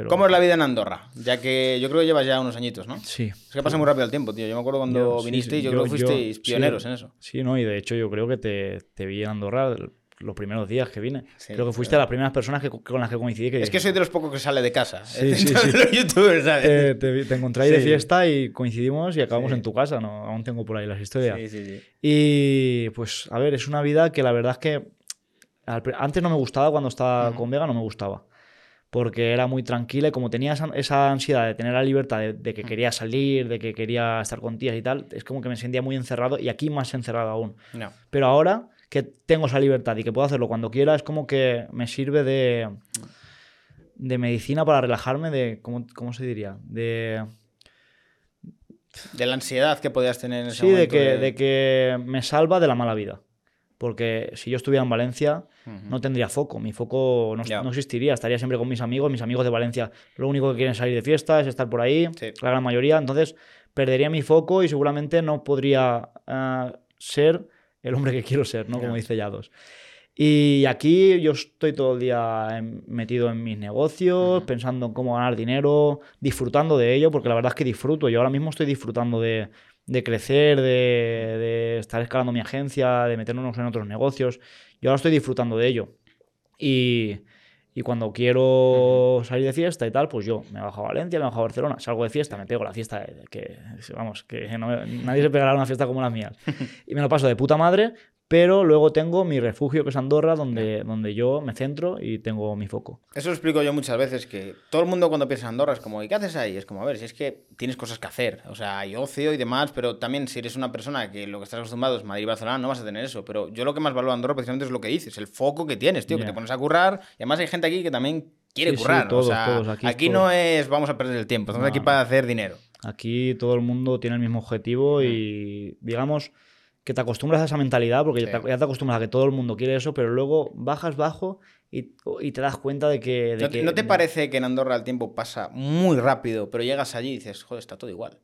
¿Cómo es la vida en Andorra? Ya que yo creo que llevas ya unos añitos, ¿no? Sí. Es que pasa muy rápido el tiempo, tío. Yo me acuerdo cuando viniste y yo, creo que fuisteis pioneros en eso. Sí, no, y de hecho yo creo que te, te vi en Andorra los primeros días que vine. creo que fuiste a las primeras personas que, con las que coincidí. Que es que soy de los pocos que sale de casa. Sí, sí, sí. los youtubers, ¿sabes? Eh, te, te, encontré ahí de fiesta y coincidimos y acabamos en tu casa. ¿no? Aún tengo por ahí las historias. Sí, sí, sí. Y pues, a ver, es una vida que la verdad es que antes no me gustaba cuando estaba con Vega, no me gustaba porque era muy tranquila y como tenía esa, ansiedad de tener la libertad de, que quería salir, de que quería estar con tías y tal, es como que me sentía muy encerrado y aquí más encerrado aún. Pero ahora que tengo esa libertad y que puedo hacerlo cuando quiera, es como que me sirve de, de medicina para relajarme, de, ¿cómo, cómo se diría? De... De la ansiedad que podías tener en ese sí, momento. Sí, de que, de que me salva de la mala vida. Porque si yo estuviera en Valencia, no tendría foco. Mi foco no, existiría. Estaría siempre con mis amigos. Mis amigos de Valencia lo único que quieren salir de fiesta es estar por ahí, la gran mayoría. Entonces, perdería mi foco y seguramente no podría eh, ser el hombre que quiero ser, ¿no? Como dice Yados. Y aquí yo estoy todo el día metido en mis negocios, pensando en cómo ganar dinero, disfrutando de ello, porque la verdad es que disfruto. Yo ahora mismo estoy disfrutando de, de crecer, de, estar escalando mi agencia, de meternos en otros negocios. Yo ahora estoy disfrutando de ello. Y, cuando quiero salir de fiesta y tal, pues yo me bajo a Valencia, me bajo a Barcelona, salgo de fiesta, me pego la fiesta, que vamos, que nadie se pegará una fiesta como la mía. Y me lo paso de puta madre, pero luego tengo mi refugio, que es Andorra, donde, donde yo me centro y tengo mi foco. Eso lo explico yo muchas veces, que todo el mundo cuando piensa en Andorra es como, ¿y qué haces ahí? Es como, a ver, si es que tienes cosas que hacer, o sea, hay ocio y demás, pero también si eres una persona que lo que estás acostumbrado es Madrid y Barcelona, no vas a tener eso. Pero yo lo que más valoro de Andorra precisamente es lo que dices, el foco que tienes, tío, que te pones a currar, y además hay gente aquí que también quiere currar. todos, o sea, aquí, no es vamos a perder el tiempo, estamos aquí para hacer dinero. Aquí todo el mundo tiene el mismo objetivo y, digamos que te acostumbras a esa mentalidad, porque ya, te, acostumbras a que todo el mundo quiere eso, pero luego bajas bajo y, y te das cuenta de que... ¿No, te parece que en Andorra el tiempo pasa muy rápido, pero llegas allí y dices, joder, está todo igual?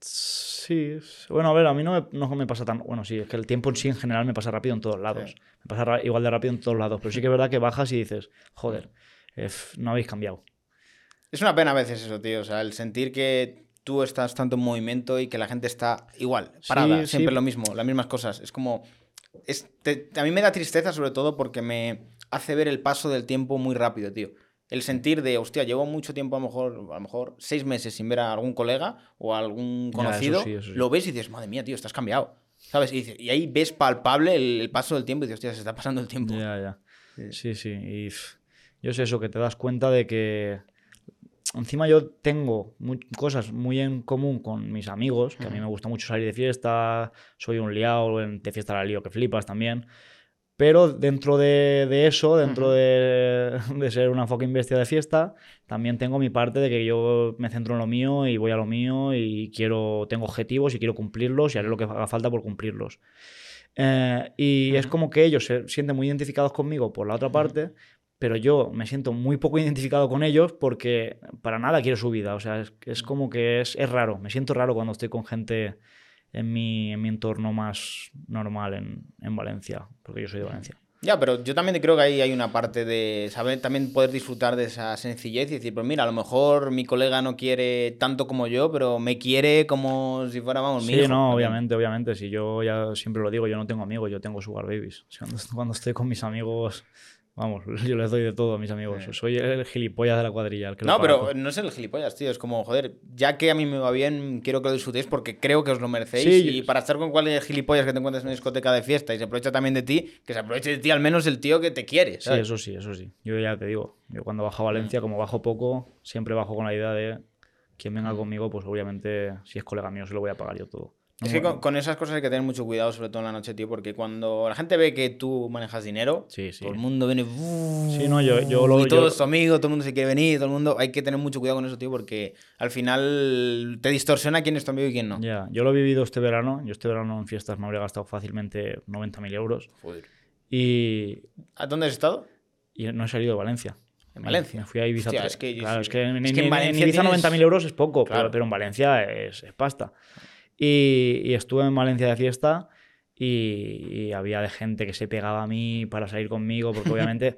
Sí, bueno, a ver, a mí no me, no me pasa tan... Bueno, sí, es que el tiempo en sí en general me pasa rápido en todos lados. Me pasa igual de rápido en todos lados, pero sí que es verdad que bajas y dices, joder, no habéis cambiado. Es una pena a veces eso, tío. O sea, el sentir que tú estás tanto en movimiento y que la gente está igual, parada, siempre lo mismo, las mismas cosas. Es como... Es, a mí me da tristeza sobre todo porque me hace ver el paso del tiempo muy rápido, tío. El sentir de, hostia, llevo mucho tiempo, a lo mejor, a lo mejor seis meses sin ver a algún colega o a algún conocido, lo ves y dices, madre mía, tío, estás cambiado. ¿Sabes? Y, ahí ves palpable el, paso del tiempo y dices, hostia, se está pasando el tiempo. Ya, ya. Sí, sí. Y yo sé eso, que te das cuenta de que encima yo tengo cosas muy en común con mis amigos, que a mí me gusta mucho salir de fiesta, soy un liado, de fiesta la lío que flipas también. Pero dentro de, eso, dentro de, ser una fucking bestia de fiesta, también tengo mi parte de que yo me centro en lo mío y voy a lo mío y quiero, tengo objetivos y quiero cumplirlos y haré lo que haga falta por cumplirlos. Eh, y es como que ellos se sienten muy identificados conmigo por la otra parte, pero yo me siento muy poco identificado con ellos porque para nada quiero su vida. O sea, es, es como que es, es, raro. Me siento raro cuando estoy con gente en mi, en mi entorno más normal en, en Valencia, porque yo soy de Valencia. Ya, pero yo también creo que ahí hay una parte de saber también poder disfrutar de esa sencillez y decir, pues mira, a lo mejor mi colega no quiere tanto como yo, pero me quiere como si fuera, vamos, mi Sí, hijo. no, también. obviamente, obviamente. Si yo ya siempre lo digo, yo no tengo amigos, yo tengo sugar babies. O sea, cuando, cuando estoy con mis amigos, vamos, yo les doy de todo a mis amigos. Sí. Soy el gilipollas de la cuadrilla. el que lo No, pero no es el gilipollas, tío. Es como, joder, ya que a mí me va bien, quiero que lo disfrutéis porque creo que os lo merecéis. Sí, y yo- para estar con cualquier gilipollas que te encuentres en una discoteca de fiesta y se aprovecha también de ti, que se aproveche de ti al menos el tío que te quiere. Sí, eso sí, eso sí. Yo ya te digo, yo cuando bajo a Valencia, como bajo poco, siempre bajo con la idea de quien venga conmigo, pues obviamente, si es colega mío, se lo voy a pagar yo todo. Es que con, con esas cosas hay que tener mucho cuidado, sobre todo en la noche, tío, porque cuando la gente ve que tú manejas dinero, Sí, sí. todo el mundo viene. Sí, no, yo, yo lo y todo yo- es tu amigo, todo el mundo se quiere venir, todo el mundo. Hay que tener mucho cuidado con eso, tío, porque al final te distorsiona quién es tu amigo y quién no. Ya, yo lo he vivido este verano. Yo este verano en fiestas me habría gastado fácilmente 90.000 euros. Joder. Y, ¿A dónde has estado? y no he salido de Valencia. En Valencia. Me fui a Ibiza. Hostia, es que claro, sí- es que, en, es que en en- Ibiza tienes- 90.000 euros es poco, pero- Claro. pero, en Valencia es, es pasta. Y, y estuve en Valencia de fiesta y, y había de gente que se pegaba a mí para salir conmigo, porque obviamente...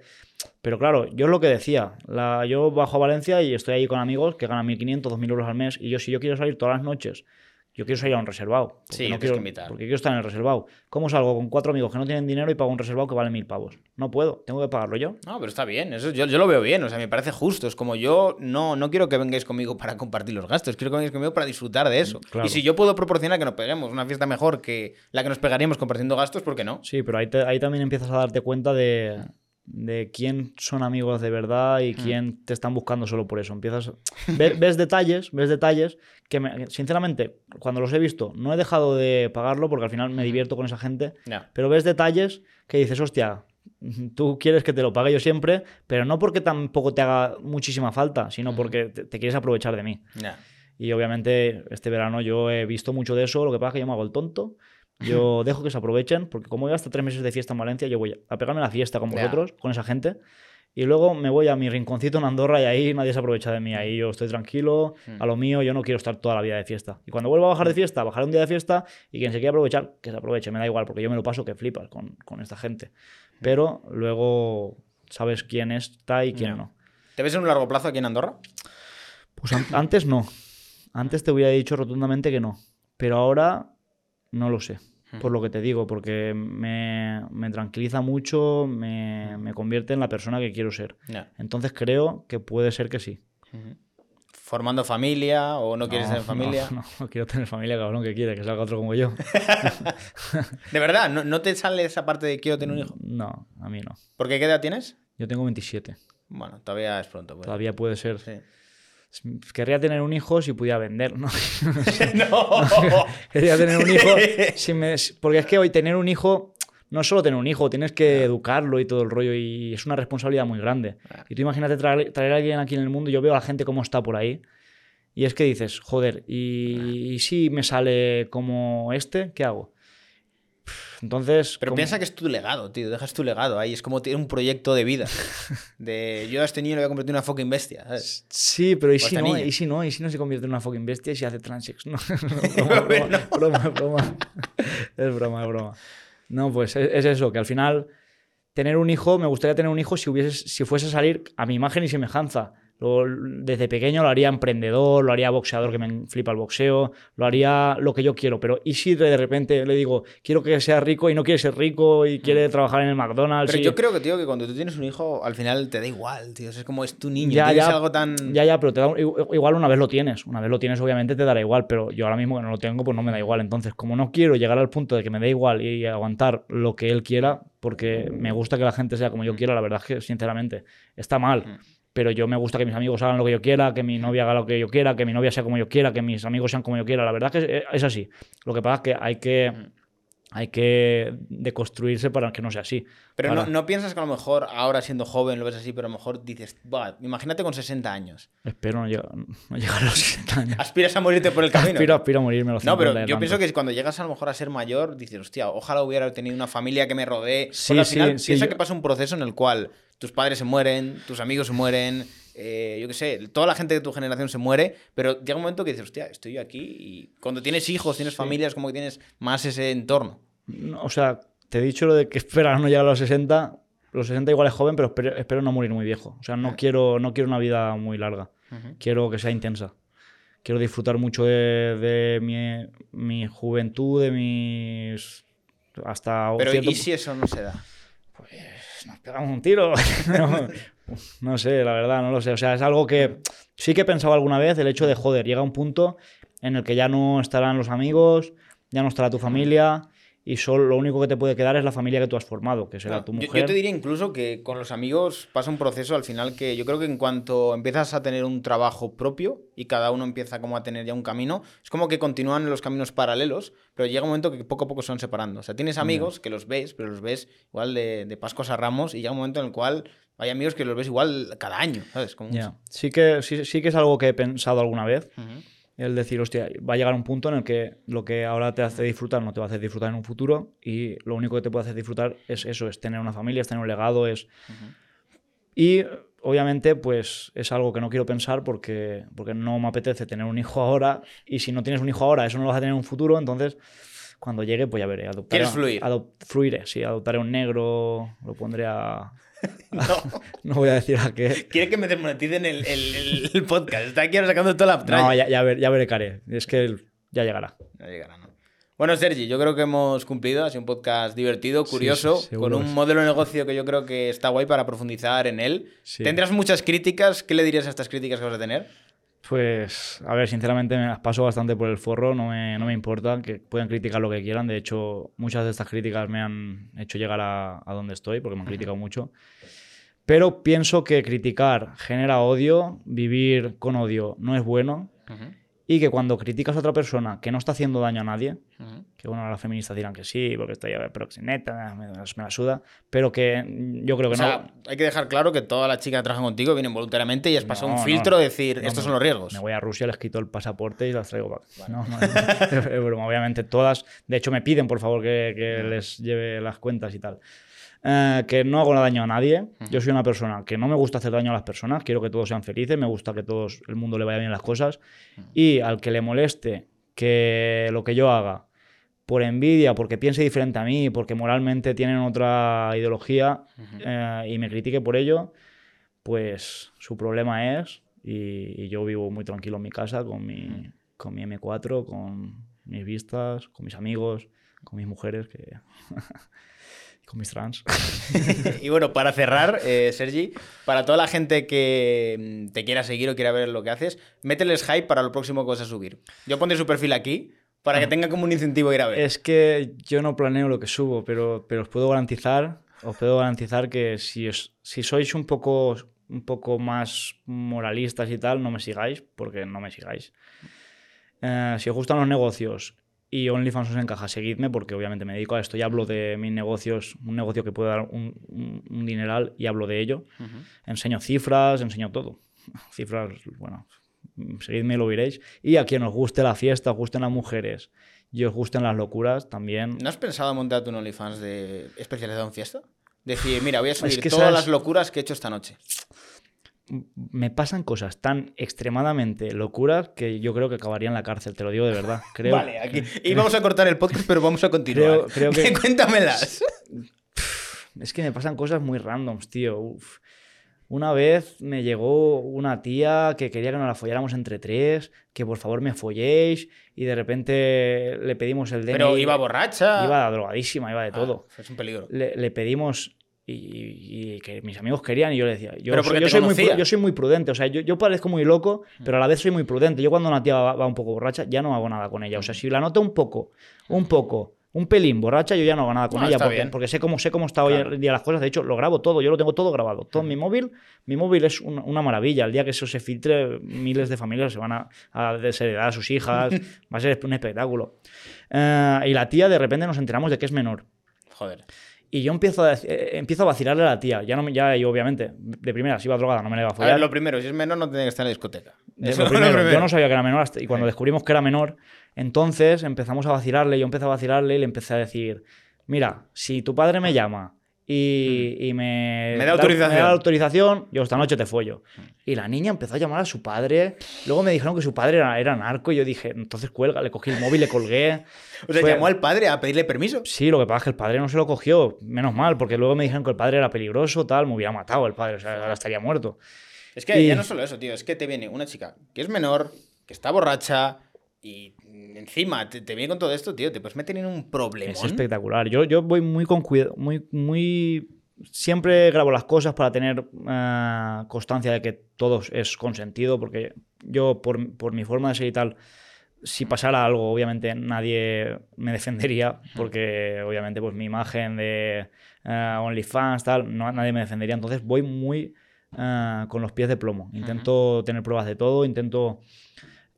pero claro, yo es lo que decía. La, yo bajo a Valencia y estoy ahí con amigos que ganan 1.500, 2.000 euros al mes y yo si yo quiero salir todas las noches... Yo quiero salir a un reservado. Sí, no quiero, que invitar. Porque quiero estar en el reservado. ¿Cómo salgo con cuatro amigos que no tienen dinero y pago un reservado que vale mil pavos? No puedo. Tengo que pagarlo yo. No, pero está bien, eso yo, yo lo veo bien, o sea, me parece justo. Es como yo no, no quiero que vengáis conmigo para compartir los gastos, quiero que vengáis conmigo para disfrutar de eso. Claro. Y si yo puedo proporcionar que nos peguemos una fiesta mejor que la que nos pegaríamos compartiendo gastos, ¿por qué no? Sí, pero ahí, te- ahí también empiezas a darte cuenta de, de quién son amigos de verdad y quién te están buscando solo por eso. Empiezas, ves, ves detalles, ves detalles que, me- sinceramente, cuando los he visto, no he dejado de pagarlo porque al final me divierto con esa gente, pero ves detalles que dices, hostia, tú quieres que te lo pague yo siempre, pero no porque tampoco te haga muchísima falta, sino porque te- te quieres aprovechar de mí. Y obviamente este verano yo he visto mucho de eso, lo que pasa es que yo me hago el tonto. Yo dejo que se aprovechen, porque como voy hasta tres meses de fiesta en Valencia, yo voy a pegarme la fiesta con vosotros, con esa gente, y luego me voy a mi rinconcito en Andorra y ahí nadie se aprovecha de mí. Ahí yo estoy tranquilo, Hmm. a lo mío, yo no quiero estar toda la vida de fiesta. Y cuando vuelva a bajar de fiesta, bajaré un día de fiesta y quien se quiera aprovechar, que se aproveche, me da igual, porque yo me lo paso que flipas con, con esta gente. Hmm. Pero luego sabes quién está y quién no. ¿Te ves en un largo plazo aquí en Andorra? Pues an- antes no. Antes te hubiera dicho rotundamente que no. Pero ahora no lo sé. Por lo que te digo, porque me, me tranquiliza mucho, me, me convierte en la persona que quiero ser. Entonces creo que puede ser que sí. ¿Formando familia o no quieres No, tener familia? No, no, no quiero tener familia, cabrón, que quiere, que salga otro como yo. De verdad, ¿no, no te sale esa parte de quiero tener un hijo? No, a mí no. ¿Por qué qué edad tienes? Yo tengo 27. Bueno, todavía es pronto. pues. Todavía puede ser. Sí. Querría tener un hijo si pudiera vender, ¿no? no. Quería tener un hijo. si me- porque es que hoy tener un hijo no es solo tener un hijo, tienes que educarlo y todo el rollo. Y es una responsabilidad muy grande. Y tú imagínate traer, traer a alguien aquí en el mundo. Yo veo a la gente cómo está por ahí. Y es que dices, joder, ¿y, y si me sale como este? ¿Qué hago? Entonces. Pero como- piensa que es tu legado, tío. Dejas tu legado ahí. Es como tener un proyecto de vida. De yo a este niño le voy a convertir en una fucking bestia. ¿sabes? Sí, pero ¿y si no? ¿Y si no? ¿Y si no se convierte en una fucking bestia y se hace transex? No, broma, broma, broma, broma. Es broma, es broma. No, pues es, es eso, que al final tener un hijo, me gustaría tener un hijo si, si fuese a salir a mi imagen y semejanza. Lo- desde pequeño lo haría emprendedor, lo haría boxeador, que me flipa el boxeo, lo haría lo que yo quiero. Pero ¿y si de repente le digo, quiero que sea rico y no quiere ser rico y quiere trabajar en el McDonald's? Pero y- yo creo que, tío, que cuando tú tienes un hijo, al final te da igual, tío. Es como es tu niño. Ya, ya, algo tan. ya, ya, pero te da un- igu- igual una vez lo tienes. Una vez lo tienes, obviamente te dará igual, pero yo ahora mismo que no lo tengo, pues no me da igual. Entonces, como no quiero llegar al punto de que me dé igual y aguantar lo que él quiera, porque me gusta que la gente sea como yo quiera, la verdad es que, sinceramente, está mal. Pero yo me gusta que mis amigos hagan lo que yo quiera, que mi novia haga lo que yo quiera, que mi novia sea como yo quiera, que mis amigos sean como yo quiera. La verdad es que es, es así. Lo que pasa es que hay que, hay que deconstruirse para que no sea así. Pero Para- no, no piensas que a lo mejor ahora siendo joven lo ves así, pero a lo mejor dices, "Buah, imagínate con 60 años. Espero no llegar, no llegar a los 60 años. Aspiras a morirte por el camino. Aspiro, aspiro a morirme a los No, pero 50 de yo pienso que cuando llegas a lo mejor a ser mayor, dices, hostia, ojalá hubiera tenido una familia que me rodee. Sí, Porque al sí, final sí, piensa yo- que pasa un proceso en el cual tus padres se mueren, tus amigos se mueren, eh, yo qué sé, toda la gente de tu generación se muere, pero llega un momento que dices, hostia, estoy aquí y cuando tienes hijos, tienes familias, como que tienes más ese entorno. O sea, te he dicho lo de que esperas no llegar a los 60. Los 60 igual es joven, pero espero, no morir muy viejo. O sea, no, quiero, no quiero una vida muy larga. Quiero que sea intensa. Quiero disfrutar mucho de, mi, mi, juventud, de mis... Hasta pero ¿y si eso no se da? Pues nos pegamos un tiro. no, sé, la verdad, no lo sé. O sea, es algo que sí que he pensado alguna vez, el hecho de, joder, llega un punto en el que ya no estarán los amigos, ya no estará tu familia y solo lo único que te puede quedar es la familia que tú has formado, que será tu mujer. Yo, te diría incluso que con los amigos pasa un proceso al final que yo creo que en cuanto empiezas a tener un trabajo propio y cada uno empieza como a tener ya un camino, es como que continúan los caminos paralelos, pero llega un momento que poco a poco se van separando. O sea, tienes amigos que los ves, pero los ves igual de, de Pascuas a Ramos y llega un momento en el cual hay amigos que los ves igual cada año, ¿sabes? Como sí, que, sí, sí, que es algo que he pensado alguna vez. El decir, hostia, va a llegar un punto en el que lo que ahora te hace disfrutar no te va a hacer disfrutar en un futuro y lo único que te puede hacer disfrutar es eso, es tener una familia, es tener un legado, es... Y obviamente pues es algo que no quiero pensar porque, porque no me apetece tener un hijo ahora y si no tienes un hijo ahora eso no lo vas a tener en un futuro, entonces cuando llegue pues ya veré. Adoptaré, ¿Quieres fluir? fluiré, sí, adoptaré un negro, lo pondré a no. no voy a decir a qué. Quiere que me desmoneticen el, el, podcast. Está aquí ahora sacando toda la No, ya, ya, ya veré, Care. Es que ya llegará. Ya llegará, ¿no? Bueno, Sergi, yo creo que hemos cumplido. Ha sido un podcast divertido, curioso, con un modelo de negocio que yo creo que está guay para profundizar en él. Tendrás muchas críticas. ¿Qué le dirías a estas críticas que vas a tener? Pues, a ver, sinceramente me las paso bastante por el forro, no me, no me importa, que puedan criticar lo que quieran. De hecho, muchas de estas críticas me han hecho llegar a, a donde estoy, porque me han criticado mucho. Pero pienso que criticar genera odio, vivir con odio no es bueno y que cuando criticas a otra persona que no está haciendo daño a nadie, que bueno, las feministas dirán que sí, porque estoy a proxeneta, me, me la suda, pero que yo creo que o no. Sea, hay que dejar claro que todas las chicas que trabajan contigo vienen voluntariamente y has pasado un filtro de decir, estos son los riesgos. Me voy a Rusia, les quito el pasaporte y las traigo para obviamente todas, de hecho me piden por favor que, que les lleve las cuentas y tal. Eh, que no hago daño a nadie. Yo soy una persona que no me gusta hacer daño a las personas, quiero que todos sean felices, me gusta que todo el mundo le vaya bien las cosas. Y al que le moleste que lo que yo haga, por envidia, porque piense diferente a mí, porque moralmente tienen otra ideología eh, y me critique por ello, pues su problema es, y, yo vivo muy tranquilo en mi casa con mi, con mi M4, con mis vistas, con mis amigos, con mis mujeres, que con mis trans. y bueno, para cerrar, eh, Sergi, para toda la gente que mm, te quiera seguir o quiera ver lo que haces, mételes hype para lo próximo que vas a subir. Yo pondré su perfil aquí para que ah. tenga como un incentivo ir a ver. Es que yo no planeo lo que subo, pero, pero os puedo garantizar, os puedo garantizar que si, si sois un poco, un poco más moralistas y tal, no me sigáis, porque no me sigáis. Eh, si os gustan los negocios y OnlyFans os encaja, seguidme porque obviamente me dedico a esto y hablo de mis negocios, un negocio que puede dar un, un, dineral y hablo de ello. Enseño cifras, enseño todo. Cifras, bueno, seguidme y lo veréis. Y a quien os guste la fiesta, os gusten las mujeres y os gusten las locuras, también. ¿No has pensado montar un OnlyFans de especializado en fiesta? Decir, mira, voy a subir todas las locuras que he hecho esta noche me pasan cosas tan extremadamente locuras que yo creo que acabaría en la cárcel, te lo digo de verdad. Creo, vale, aquí. Y vamos a cortar el podcast, pero vamos a continuar. Creo, que... Cuéntamelas. Es que me pasan cosas muy randoms, tío. Una vez me llegó una tía que quería que nos la folláramos entre tres, que por favor me folléis, y de repente le pedimos el DNI. Pero iba borracha. Iba drogadísima, iba de ah, todo. Es un peligro. Le, le pedimos y, que mis amigos querían y yo le decía, yo, soy, yo soy, muy, yo soy muy prudente, o sea, yo, yo, parezco muy loco, pero a la vez soy muy prudente. Yo cuando una tía va, un poco borracha, ya no hago nada con ella. O sea, si la noto un poco, un poco, un pelín borracha, yo ya no hago nada con ella, porque, porque, sé cómo sé cómo está hoy en día las cosas. De hecho, lo grabo todo, yo lo tengo todo grabado. Todo mi móvil, mi móvil es una, maravilla. El día que eso se filtre, miles de familias se van a, a desheredar a sus hijas, va a ser un espectáculo. Eh, y la tía, de repente nos enteramos de que es menor. Joder. Y yo empiezo a, eh, empiezo a vacilarle a la tía. Ya, no, ya yo, obviamente, de primera, si iba drogada, no me la iba a follar. A ver, lo primero, si es menor, no tiene que estar en la discoteca. Eso lo primero. Yo no sabía que era menor hasta, y cuando descubrimos que era menor, entonces empezamos a vacilarle. Yo empecé a vacilarle y le empecé a decir: Mira, si tu padre me llama y, y me, Me da autorización. me da autorización, yo esta noche te follo. Y la niña empezó a llamar a su padre. Luego me dijeron que su padre era, era narco y yo dije, entonces cuelga, le cogí el móvil, le colgué. O sea, Fue- llamó al padre a pedirle permiso. Sí, lo que pasa es que el padre no se lo cogió, menos mal, porque luego me dijeron que el padre era peligroso, tal, me hubiera matado el padre, o sea, ahora estaría muerto. Es que Y- ya no solo eso, tío, es que te viene una chica que es menor, que está borracha y mm, encima te, te viene con todo esto, tío, te puedes meter en un problema. Es espectacular. Yo, yo voy muy con cuidado, muy, muy... Siempre grabo las cosas para tener eh, constancia de que todo es consentido, porque yo, por, por mi forma de ser y tal, si pasara algo, obviamente nadie me defendería, porque obviamente pues mi imagen de eh, OnlyFans, tal, no, nadie me defendería. Entonces voy muy eh, con los pies de plomo. Intento tener pruebas de todo, intento...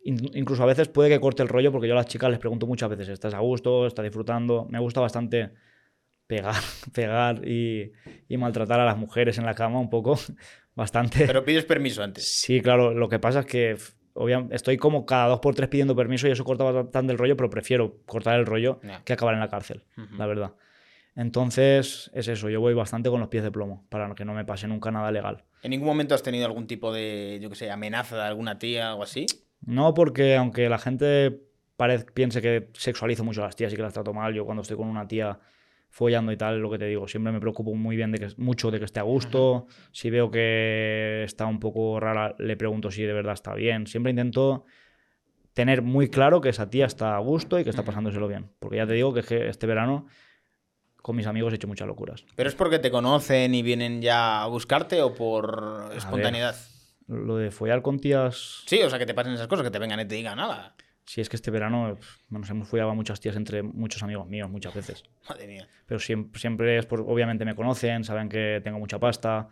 in- Incluso a veces puede que corte el rollo porque yo a las chicas les pregunto muchas veces, ¿estás a gusto? ¿Estás disfrutando? Me gusta bastante pegar, pegar y, y maltratar a las mujeres en la cama un poco, bastante. Pero pides permiso antes. Sí, claro, lo que pasa es que f- obvia- estoy como cada dos por tres pidiendo permiso y eso corta bastante el rollo, pero prefiero cortar el rollo que acabar en la cárcel, la verdad. Entonces, es eso, yo voy bastante con los pies de plomo para que no me pase nunca nada legal. ¿En ningún momento has tenido algún tipo de, yo qué sé, amenaza de alguna tía o algo así? No porque aunque la gente parez- piense que sexualizo mucho a las tías y que las trato mal, yo cuando estoy con una tía follando y tal, lo que te digo, siempre me preocupo muy bien de que mucho de que esté a gusto. Si veo que está un poco rara, le pregunto si de verdad está bien. Siempre intento tener muy claro que esa tía está a gusto y que está pasándoselo bien. Porque ya te digo que este verano con mis amigos he hecho muchas locuras. ¿Pero es porque te conocen y vienen ya a buscarte o por espontaneidad? Lo de follar con tías Sí, o sea, que te pasen esas cosas, que te vengan y te digan nada. Si es que este verano nos hemos follado a muchas tías entre muchos amigos míos muchas veces. Madre mía. Pero siempre, siempre es por, obviamente me conocen, saben que tengo mucha pasta,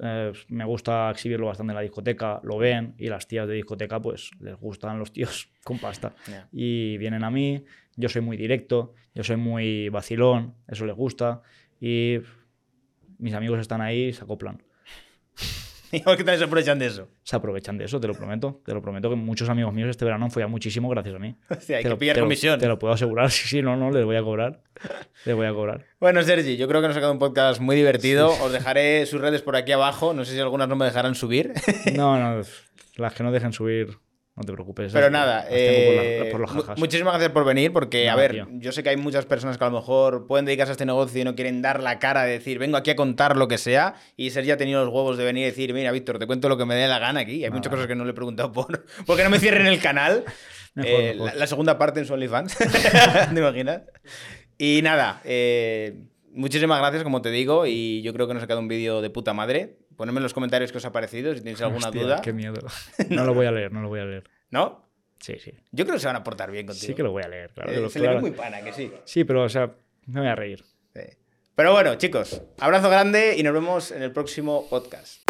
eh, me gusta exhibirlo bastante en la discoteca, lo ven y las tías de discoteca pues les gustan los tíos con pasta. Y vienen a mí, yo soy muy directo, yo soy muy vacilón, eso les gusta y mis amigos están ahí y se acoplan. Igual que también se aprovechan de eso. Se aprovechan de eso, te lo prometo. Te lo prometo que muchos amigos míos este verano han follado muchísimo gracias a mí. Hostia, hay Te que lo- pillar te lo- comisión. Te lo puedo asegurar. Sí, sí, no, no, les voy a cobrar. Les voy a cobrar. Bueno, Sergi, yo creo que nos ha quedado un podcast muy divertido. Os dejaré sus redes por aquí abajo. No sé si algunas no me dejarán subir. No, no, las que no dejen subir, no te preocupes. Pero esas nada, por, eh, por jajas. muchísimas gracias por venir, porque, a ver, tío. yo sé que hay muchas personas que a lo mejor pueden dedicarse a este negocio y no quieren dar la cara de decir, vengo aquí a contar lo que sea, y Sergi ha tenido los huevos de venir y decir, mira, Víctor, te cuento lo que me dé la gana aquí. Hay muchas cosas que no le he preguntado por, porque no me cierren el canal. Mejor, Eh, mejor. La, la segunda parte en su OnlyFans, ¿te imaginas? Y nada, eh, muchísimas gracias, como te digo, y yo creo que nos ha quedado un vídeo de puta madre. Ponedme en los comentarios qué os ha parecido, si tenéis alguna Hostia, duda. Qué miedo. No lo voy a leer, no lo voy a leer. ¿No? Sí, sí. Yo creo que se van a portar bien contigo. Sí que lo voy a leer, claro. Eh, que lo- se le ve muy pana, que sí. Sí, pero, o sea, me voy a reír. Sí. Pero bueno, chicos, abrazo grande y nos vemos en el próximo podcast.